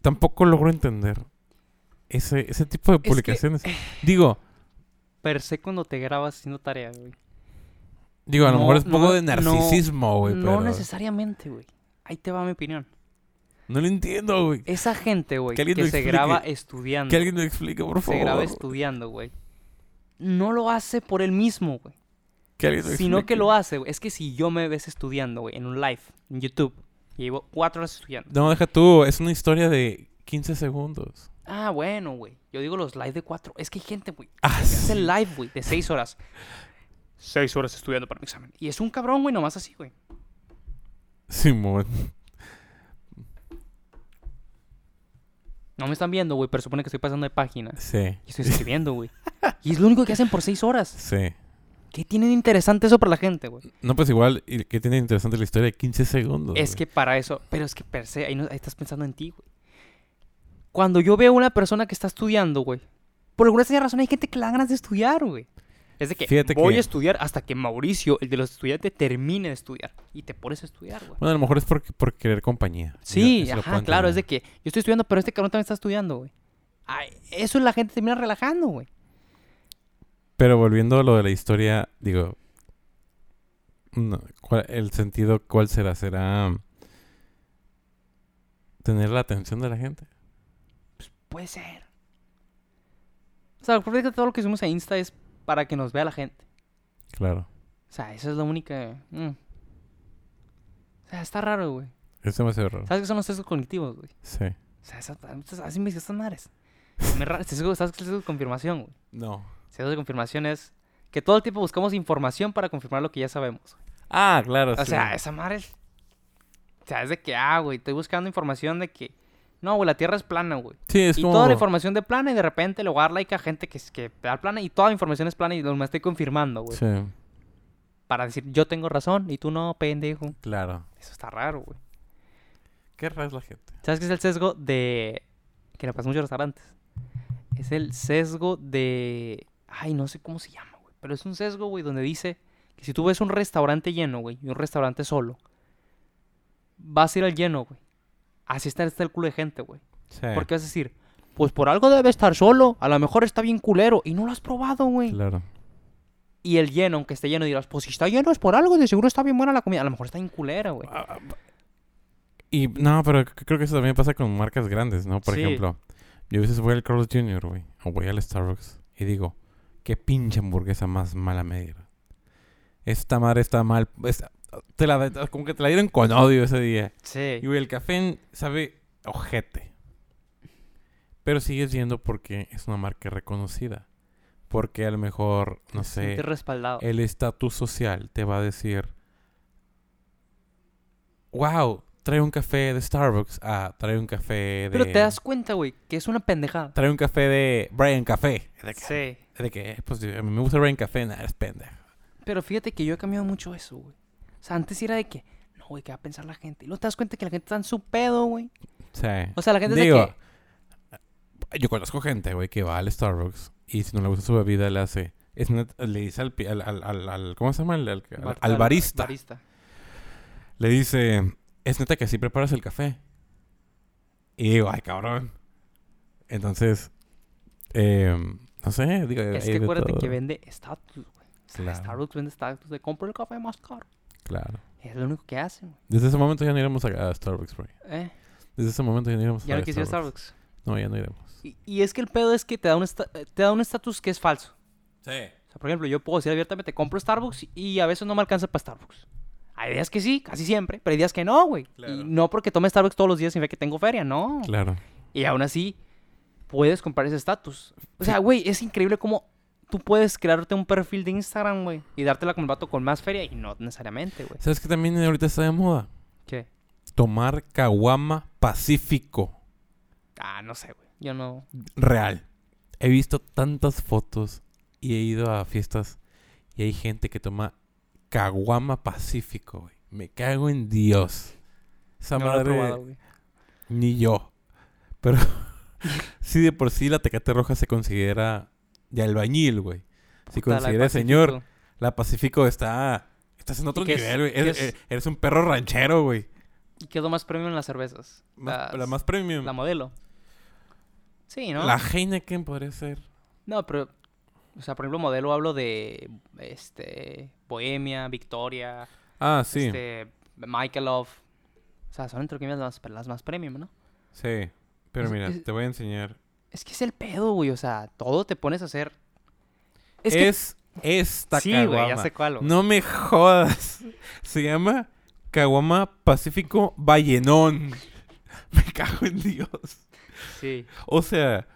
tampoco logro entender ese, ese tipo de que- publicaciones. Digo, Per se cuando te grabas haciendo tarea, güey. digo, a lo No, mejor es poco no, de no, narcisismo, güey, no pero necesariamente, güey. Ahí te va mi opinión. No lo entiendo, güey. Esa gente, güey, Que se graba estudiando, Que alguien me explique, por se favor. graba estudiando, güey, no lo hace por él mismo, güey. Que alguien me Sino que lo hace, güey. Es que si yo me ves estudiando, güey, en un live, en YouTube, y llevo cuatro horas estudiando. No, deja tú, es una historia de 15 segundos. Ah, bueno, güey. Yo digo los live de cuatro. Es que hay gente, güey, Ah, que hace live, güey, de seis horas. Seis horas estudiando para mi examen. Y es un cabrón, güey, nomás así, güey. Simón. No me están viendo, güey, pero supone que estoy pasando de página. Sí, Y estoy escribiendo, güey. Y es lo único que hacen por seis horas. sí. ¿Qué tienen de interesante eso para la gente, güey? No, pues igual, y que tiene interesante la historia de 15 segundos. Es güey. que para eso, pero es que per se, ahí, no- ahí estás pensando en ti, güey. Cuando yo veo a una persona que está estudiando, güey, por alguna extraña razón hay gente que le da ganas de estudiar, güey. Es de que Fíjate voy que- a estudiar hasta que Mauricio, el de los estudiantes, termine de estudiar. Y te pones a estudiar, güey. Bueno, a lo mejor es por, por querer compañía. Sí, Yo- ajá, claro, es de que yo estoy estudiando, pero este cabrón también está estudiando, güey. Ay, eso la gente termina relajando, güey. Pero volviendo a lo de la historia, digo... no, ¿cuál- el sentido, ¿cuál será? ¿Será tener la atención de la gente? Puede ser. O sea, por todo lo que subimos a Insta es para que nos vea la gente. Claro. O sea, esa es la única. mm. O sea, está raro, güey. Es demasiado raro. ¿Sabes qué son los sesgos cognitivos, güey? Sí. O sea, esa- esas- así me dicen estas madres. Me raro, sesgo- ¿Sabes qué es el sesgo de confirmación, güey? No. Sesgo de confirmación es que todo el tiempo buscamos información para confirmar lo que ya sabemos. Ah, claro, O sí. sea, esa madre es... O sea, es de que, ah, güey, estoy buscando información de que... No, güey, la Tierra es plana, güey. Sí, es y como... toda la información de plana y de repente le voy a dar like a gente que, que da plana y toda la información es plana y lo me estoy confirmando, güey. Sí, Para decir, yo tengo razón y tú no, pendejo. claro. Eso está raro, güey. Qué rara es la gente. ¿Sabes qué es el sesgo de... que le pasa mucho a los restaurantes? Es el sesgo de... Ay, no sé cómo se llama, güey. Pero es un sesgo, güey, donde dice que si tú ves un restaurante lleno, güey, y un restaurante solo, vas a ir al lleno, güey. Así está, está el culo de gente, güey. Sí. Porque vas a decir, pues por algo debe estar solo, a lo mejor está bien culero, y no lo has probado, güey. Claro. Y el lleno, aunque esté lleno, dirás, pues si está lleno es por algo, de seguro está bien buena la comida. A lo mejor está bien culera, güey. Ah, ah, Y no, pero creo que eso también pasa con marcas grandes, ¿no? Por Sí. ejemplo, yo a veces voy al Carlos Jr., güey, o voy al Starbucks y digo, qué pinche hamburguesa más mala me dieron. Esta madre está mal. esta- te la, como que te la dieron con odio ese día. Sí. Y güey, el café sabe ojete. Pero sigues yendo porque es una marca reconocida. Porque a lo mejor, no sé, respaldado. el estatus social te va a decir, wow, trae un café de Starbucks, ah, trae un café de... Pero te das cuenta, güey, que es una pendejada. Trae un café de Brian Café. ¿De qué? Sí. ¿De qué? Pues a mí me gusta Brian Café, nada, es pendejo. Pero fíjate que yo he cambiado mucho eso, güey. O sea, antes era de que, no, güey, ¿qué va a pensar la gente? Y luego te das cuenta que la gente está en su pedo, güey. Sí. O sea, la gente es Digo, de que, yo conozco gente, güey, que va al Starbucks y si no le gusta su bebida le hace... Es le dice al, al, al, ¿Cómo se llama? Al, al- al- bar- al barista. barista. Le dice, es neta que así preparas el café. Y digo, ay, cabrón. Entonces, eh, no sé, digo, Es que acuérdate todo. que vende estatus, güey. O sea, Claro. Starbucks vende estatus de compra el café más caro. Claro. Es lo único que hacen, güey. Desde ese momento ya no iremos a, a Starbucks, bro. ¿Eh? Desde ese momento ya no iremos Ya a no quisiera Starbucks. Starbucks. No, ya no iremos. Y, y es que el pedo es que te da un eh, te da un estatus que es falso. Sí. O sea, por ejemplo, yo puedo decir abiertamente, compro Starbucks y a veces no me alcanza para Starbucks. Hay días que sí, casi siempre, pero hay días que no, güey. Claro. Y no porque tome Starbucks todos los días significa que tengo feria, no. Claro. Y aún así, puedes comprar ese estatus. O sea, güey, es increíble cómo tú puedes crearte un perfil de Instagram, güey, y dártela como el vato con más feria y no necesariamente, güey. ¿Sabes qué también ahorita está de moda? ¿Qué? Tomar caguama pacífico. Ah, no sé, güey. Yo no. Real. He visto tantas fotos y he ido a fiestas y hay gente que toma caguama pacífico, güey. Me cago en Dios. Esa no lo he madre, probado, güey. ni yo. Pero [LAUGHS] sí, de por sí la tecate roja se considera de albañil, güey. Si considera señor, la Pacífico está... Estás en otro nivel, güey. qué Eres, es? eres un perro ranchero, güey. ¿Y lo más premium en las cervezas? Las- La más premium. La modelo. Sí, ¿no? La Heineken podría ser. No, pero... O sea, por ejemplo, modelo hablo de... Este... Bohemia, Victoria... Ah, sí. Este... Michelob. O sea, son entre comillas las más, las más premium, ¿no? Sí. Pero Es- mira, es- te voy a enseñar. Es que es el pedo, güey. O sea, todo te pones a hacer... Es que... Es esta Sí, güey, ya sé cuál, güey. No me jodas. Se llama Caguama Pacífico Vallenón. [LAUGHS] Me cago en Dios. Sí. O sea,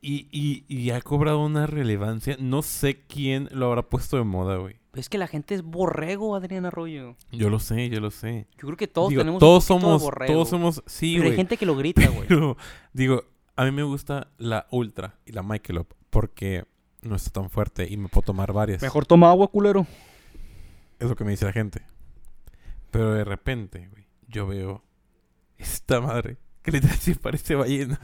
y, y, y ha cobrado una relevancia. No sé quién lo habrá puesto de moda, güey. Es que la gente es borrego, Adrián Arroyo. Yo lo sé, yo lo sé. Yo creo que todos Digo, tenemos todos un somos, de borrego. todos somos, sí, Pero hay güey. gente que lo grita, güey. [LAUGHS] Pero, digo, a mí me gusta la Ultra y la Michelob porque no está tan fuerte y me puedo tomar varias. toma agua, culero. Es lo que me dice la gente. Pero de repente, güey, yo veo esta madre que literal sí parece ballena.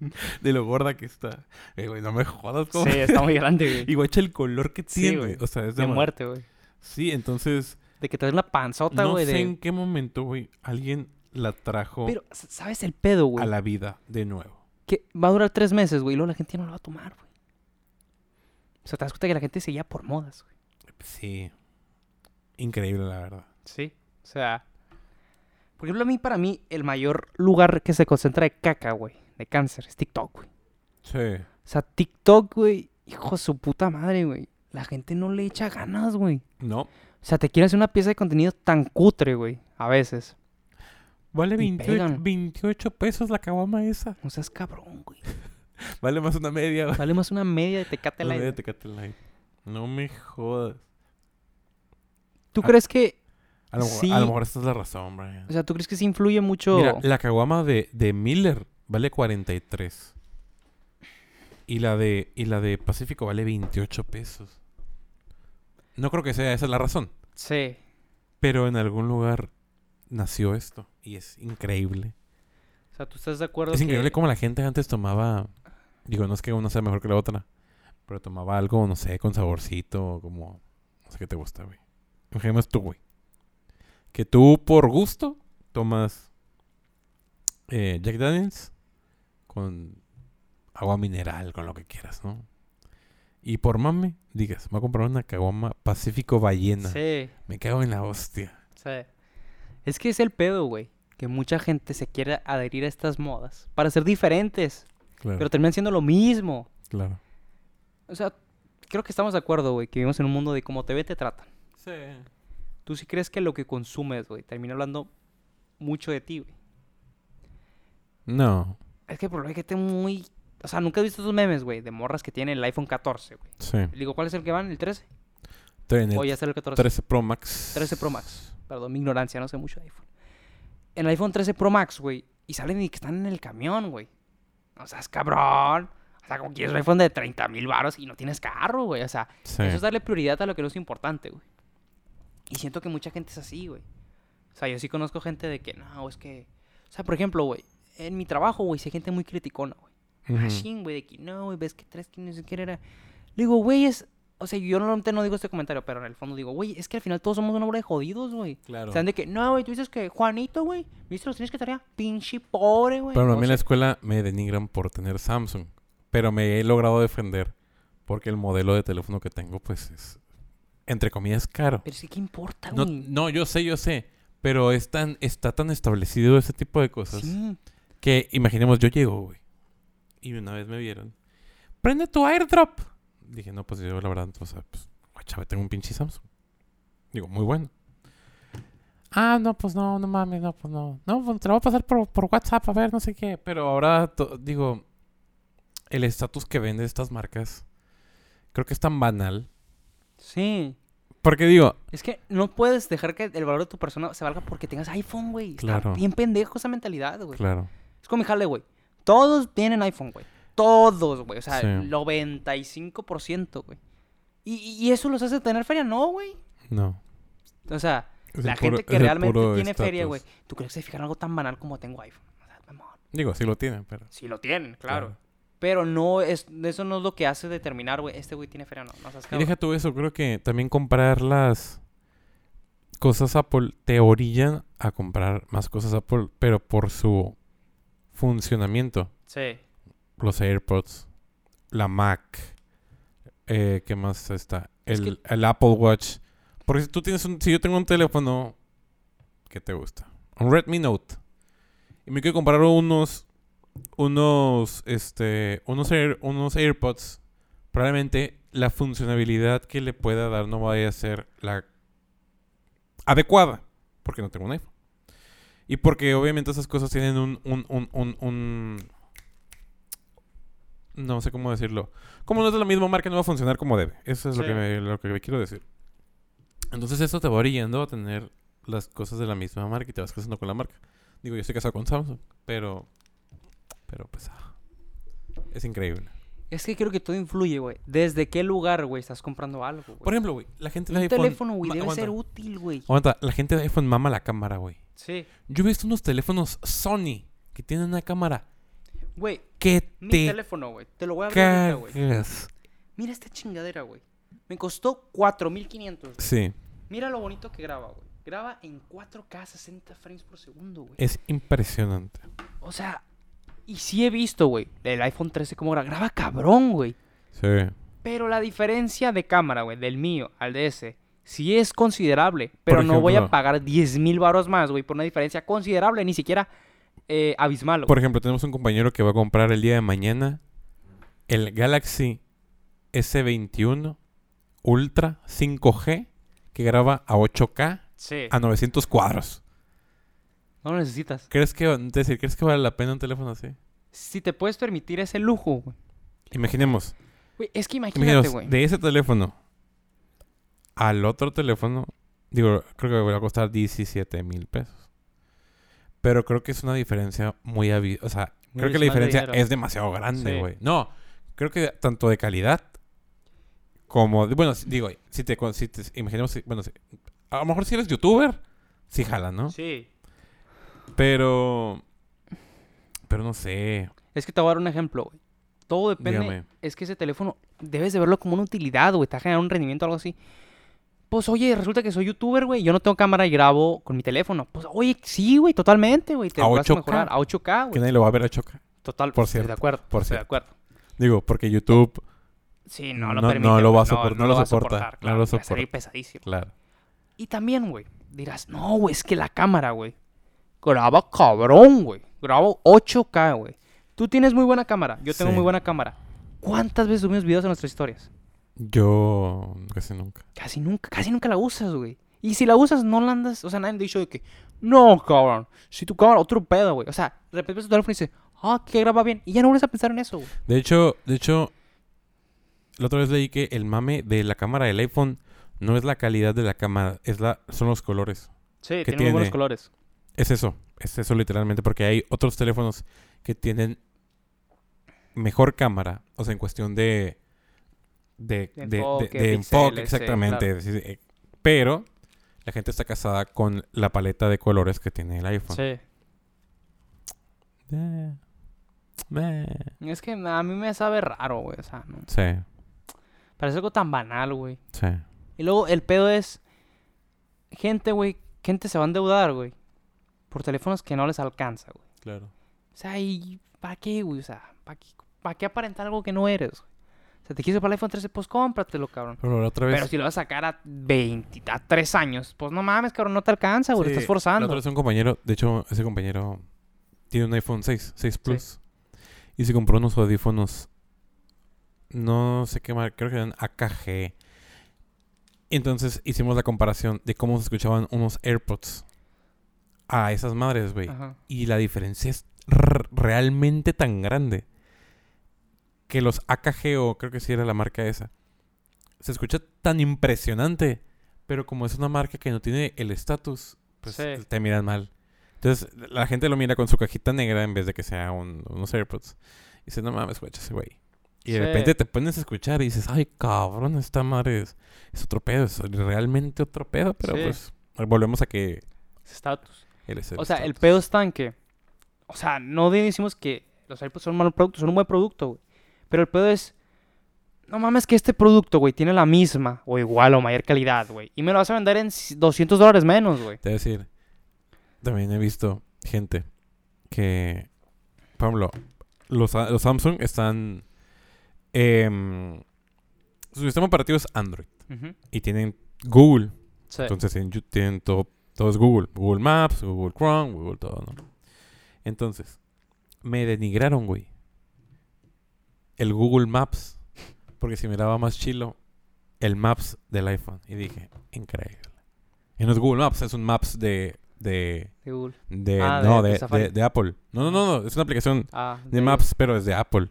[LAUGHS] De lo gorda que está. Eh, güey, no me jodas, Sí, como. está muy grande, güey. [LAUGHS] Y guacha el color que Sí, tiene. güey. o sea, es De de, muerte, güey. Sí, entonces. De que traes una panzota, No güey. sé de... en qué momento, güey, alguien la trajo Pero, ¿sabes el pedo, güey? a la vida de nuevo. Que va a durar tres meses, güey. Y luego la gente ya no la va a tomar, güey. O sea, te das cuenta que la gente seguía por modas, güey. Sí. Increíble, la verdad. Sí. O sea... Por ejemplo, a mí, para mí, el mayor lugar que se concentra de caca, güey. De cáncer, es TikTok, güey. Sí. O sea, TikTok, güey. Hijo de su puta madre, güey. La gente no le echa ganas, güey. No. O sea, te quiere hacer una pieza de contenido tan cutre, güey. A veces. Vale Y 28, pegan. 28 pesos la caguama esa. No seas cabrón, güey. [LAUGHS] Vale más una media, güey. Vale más una media de Tecate Una Light. media Tecate Light. No me jodas. ¿Tú Ah. crees que... A lo, mejor- Sí. a lo mejor esta es la razón, Brian. O sea, ¿tú crees que sí influye mucho... Mira, la caguama de, de Miller vale 43. Y la de y la de Pacífico vale 28 pesos. No creo que sea esa la razón. Sí. Pero en algún lugar nació esto. Y es increíble. O sea, ¿tú estás de acuerdo Es que... increíble cómo la gente antes tomaba. Digo, no es que una sea mejor que la otra. Pero tomaba algo, no sé, con saborcito. Como. No sé qué te gusta, güey. Imaginemos tú, güey. Que tú, por gusto, tomas. eh, Jack Daniels. Con agua mineral, con lo que quieras, ¿no? Y por mame, digas, me voy a comprar una caguama Pacífico Ballena. Sí, Me cago en la hostia. sí. Es que es el pedo, güey. Que mucha gente se quiere adherir a estas modas para ser diferentes, Claro, pero terminan siendo lo mismo. claro. O sea, creo que estamos de acuerdo, güey, que vivimos en un mundo de cómo te ve, te tratan. Sí. ¿Tú sí crees que lo que consumes, güey, termina hablando mucho de ti, güey? No. Es que por hay gente muy... O sea, nunca he visto esos memes, güey, de morras que tienen el iPhone 14, güey. Sí. Le Digo, ¿cuál es el que van? ¿El 13? En el O ya está el 14. 13 Pro Max. 13 Pro Max. Perdón, mi ignorancia, no sé mucho de iPhone. En el iPhone 13 Pro Max, güey. Y salen y que están en el camión, güey. O sea, es cabrón. O sea, como quieres un iPhone de 30 mil baros y no tienes carro, güey. O sea, Sí. eso es darle prioridad a lo que no es importante, güey. Y siento que mucha gente es así, güey. O sea, yo sí conozco gente de que, no, es que... O sea, por ejemplo, güey, en mi trabajo, güey, hay gente muy criticona, güey. Machine, güey, de que no, güey, ves que traes que no sé qué era. Le digo, güey, es. O sea, yo normalmente no digo este comentario, pero en el fondo digo, güey, es que al final todos somos una obra de jodidos, güey. Claro. O sea, de que, no, güey, tú dices que Juanito, güey, viste los tienes que tarea, pinche pobre, güey. Pero a No mí en la escuela me denigran por tener Samsung. Pero me he logrado defender. Porque el modelo de teléfono que tengo, pues es. Entre comillas, caro. Pero sí, ¿qué importa, No, güey? no, yo sé, yo sé. Pero es tan, está tan establecido ese tipo de cosas. Sí. Que imaginemos, yo llego, güey. Y una vez me vieron. Prende tu airdrop. Dije, no, pues yo la verdad, o sea, pues, guacha, tengo un pinche Samsung. Digo, muy bueno. Ah, no, pues no, no mames, no, pues no. No, pues te lo voy a pasar por, por WhatsApp, a ver, no sé qué. Pero ahora, digo, el estatus que vende estas marcas creo que es tan banal. Sí. Porque digo, Es que no puedes dejar que el valor de tu persona se valga porque tengas iPhone, güey. Está Claro. bien pendejo esa mentalidad, güey. claro. Es como mi jale, güey. Todos tienen iPhone, güey. Todos, güey. O sea, Sí. el 95%, güey. ¿Y, y eso los hace tener feria? No, güey. No. O sea, Es la gente [LAUGHS] puro- que realmente tiene feria, güey. ¿Tú crees que se fijan algo tan banal como tengo iPhone? O sea. Digo, sí lo tienen, pero. Sí lo tienen, claro. Claro. Pero no es, eso no es lo que hace determinar, güey, este güey tiene feria o no. no seas Y deja tú eso, creo que también comprar las cosas Apple te orillan a comprar más cosas Apple, pero por su funcionamiento. Sí. Los AirPods, la Mac, eh, ¿qué más está? Es El, el Apple Watch. Porque si tú tienes un, si yo tengo un teléfono, ¿qué te gusta? Un Redmi Note. Y me quiero comprar unos, unos, este, unos, Air- unos AirPods. Probablemente la funcionalidad que le pueda dar no vaya a ser la adecuada. Porque no tengo un iPhone. Y porque obviamente esas cosas tienen un, un, un, un, un- no sé cómo decirlo. Como no es de la misma marca, no va a funcionar como debe. Eso es lo, que me, lo que me quiero decir. Entonces esto te va orillando a tener las cosas de la misma marca y te vas casando con la marca. Digo, yo estoy casado con Samsung, pero... Pero pues... ah, es increíble. Es que creo que todo influye, güey. ¿Desde qué lugar, güey, estás comprando algo, güey? Por ejemplo, güey, la gente de Un iPhone... teléfono, güey, debe aguanta, ser útil, güey. Aguanta, la gente de iPhone mama la cámara, güey. Sí. Yo he visto unos teléfonos Sony que tienen una cámara Güey, que mi te teléfono, güey. Te lo voy a abrir güey. Mira esta chingadera, güey. Me costó 4500. güey. Sí, Mira lo bonito que graba, güey. Graba en 4K 60 frames por segundo, güey. es impresionante. O sea, y sí he visto, güey, el iPhone 13 como graba. Graba cabrón, güey. Sí. Pero la diferencia de cámara, güey, del mío al de ese, sí es considerable. Pero no voy a pagar 10 mil baros más, güey, por una diferencia considerable, ni siquiera eh, abismal. Por ejemplo, tenemos un compañero que va a comprar el día de mañana el Galaxy S21 Ultra 5G que graba a 8K Sí. a 900 cuadros. No lo necesitas. ¿Crees que, decir, ¿crees que vale la pena un teléfono así? Si te puedes permitir ese lujo, güey. Imaginemos, Güey, es que imagínate, güey. de ese teléfono al otro teléfono, digo, creo que va a costar 17 mil pesos. Pero creo que es una diferencia muy... O sea, Muy creo que la diferencia es demasiado grande, Sí. güey. No, creo que tanto de calidad como... de- bueno, digo, si te, si te... Imaginemos... bueno, si- a lo mejor si eres youtuber, sí jala, ¿no? Sí. Pero... Pero no sé. Es que te voy a dar un ejemplo, güey. Todo depende. Dígame. Es que ese teléfono debes de verlo como una utilidad, güey. A generar un rendimiento o algo así. Pues oye, resulta que soy youtuber, güey. Yo no tengo cámara y grabo con mi teléfono. Pues oye, sí, güey, totalmente, güey. Te A vas 8K. mejorar a 8K, Que güey. nadie lo va a ver a chocar. Total, por estoy cierto, de acuerdo. por estoy de cierto. acuerdo. Digo, porque YouTube... Sí, no lo No- permite. no lo va a güey. sopor- no lo a soporta, soportar, no claro, lo va a salir soporta. pesadísimo. Claro. Y también, güey, dirás, no, güey, es que la cámara, güey, graba cabrón, güey. Grabo 8K, güey. Tú tienes muy buena cámara, yo tengo Sí. muy buena cámara. ¿Cuántas veces subimos videos en nuestras historias? Yo... Casi nunca. Casi nunca, casi nunca la usas, güey. Y si la usas, no la andas, o sea, nadie ha dicho de que, no, cabrón, si tu cámara, otro pedo, güey. O sea, de repente tu teléfono y dices, ah, que graba bien. Y ya no vuelves a pensar en eso, güey. De hecho, de hecho, la otra vez leí que el mame de la cámara del iPhone no es la calidad de la cámara, es la, son los colores. Sí, ¿Qué tiene muy buenos colores. Es eso, es eso literalmente, porque hay otros teléfonos que tienen mejor cámara, o sea, en cuestión de de, De de- de- enfoque, de exactamente. eh, Pero la gente está casada con la paleta de colores que tiene el iPhone. Sí. Eh, eh, Es que a mí me sabe raro, güey. O sea, no. sí, Parece algo tan banal, güey. sí. Y luego el pedo es. Gente, güey. Gente se va a endeudar, güey. Por teléfonos que no les alcanza, güey. Claro. O sea, ¿y para qué, güey? O sea, ¿para qué, pa' qué aparentar algo que no eres, güey? Te quieres para el iPhone 13, pues cómpratelo, cabrón. Pero la otra vez... Pero si lo vas a sacar a 20, a 3 años, pues no mames, cabrón, no te alcanza, güey. Sí, estás La forzando. otra vez un compañero, de hecho, ese compañero tiene un iPhone 6, 6 Plus. Y se compró unos audífonos. No sé qué marca, creo que eran AKG. Entonces hicimos la comparación de cómo se escuchaban unos AirPods a esas madres, güey. Y la diferencia es realmente tan grande que los AKG, o creo que sí era la marca esa, se escucha tan impresionante, pero como es una marca que no tiene el estatus, pues Sí. te miran mal. Entonces, la gente lo mira con su cajita negra en vez de que sea un- unos AirPods. Y dice, no mames, escucha ese güey. Y de Sí. repente te pones a escuchar y dices, ay, cabrón, esta madre es, es otro pedo, es realmente otro pedo. Pero Sí. pues, volvemos a que Estatus. es O sea, el pedo está en que. O sea, no decimos que los AirPods son un mal producto, son un buen producto, güey. Pero el pedo es. No mames, que este producto, güey, tiene la misma o igual o mayor calidad, güey. Y me lo vas a vender en 200 dólares menos, güey. Te decir, también he visto gente que, por ejemplo, los, a- los Samsung están... em, su sistema operativo es Android y tienen Google. Sí. Entonces tienen, tienen todo, todo es Google. Google Maps, Google Chrome, Google todo, ¿no? Entonces, me denigraron, güey. El Google Maps. Porque si me daba más chilo el Maps del iPhone. Y dije, increíble. Y no es Google Maps, es un Maps de... de de Google. de, Ah, no, de de, Apple. No, no, no, no, es una aplicación Ah, de Maps, pero es de Apple.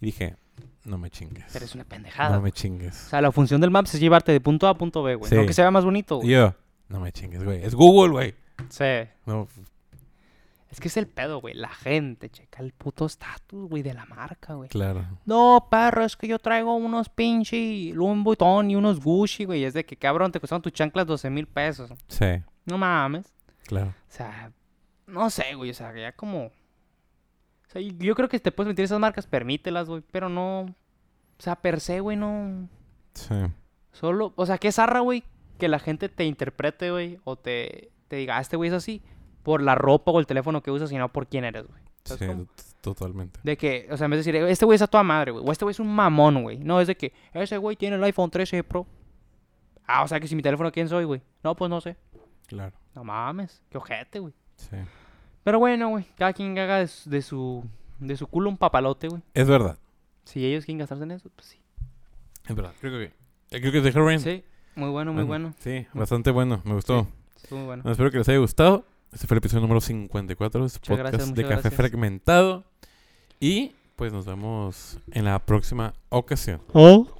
Y dije, no me chingues. Pero es una pendejada. No me O chingues. sea, la función del Maps es llevarte de punto A a punto B, güey. Sí. No que se vea más bonito, güey. yo, no me chingues, güey. Es Google, güey. Sí. No, Es que es el pedo, güey. La gente checa el puto estatus, güey, de la marca, güey. claro. No, perro, es que yo traigo unos pinche Louis Vuitton y unos Gucci, güey. Es de que, cabrón, te costaron tus chanclas 12 mil pesos. Sí, No mames. claro. O sea, no sé, güey. O sea, ya como... O sea, yo creo que te puedes meter esas marcas, permítelas, güey. Pero no... O sea, per se, güey, no... Sí. Solo... O sea, qué zarra, güey, que la gente te interprete, güey. O te, te diga, ah, este güey es así. Por la ropa o el teléfono que usas, y no por quién eres, güey. Sí, totalmente. De que, o sea, en vez de decir, este güey es a toda madre, güey. O este güey es un mamón, güey. No, es de que, ese güey tiene el iPhone 13 Pro. Ah, o sea, que si mi teléfono, ¿quién soy, güey? No, pues no sé. Claro. No mames, qué ojete, güey. Sí. Pero bueno, güey, cada quien haga de su, de su, de su culo un papalote, güey. Es verdad. Si ellos quieren gastarse en eso, pues sí. Es verdad. Creo que, creo que dejé bien. Sí, muy bueno, muy bueno. Sí, bastante bueno. Me gustó. Estuvo muy bueno. Bueno, espero que les haya gustado. Este fue el episodio número 54 de este Muchas podcast gracias, de Café gracias. Fragmentado. Y pues nos vemos en la próxima ocasión. Oh.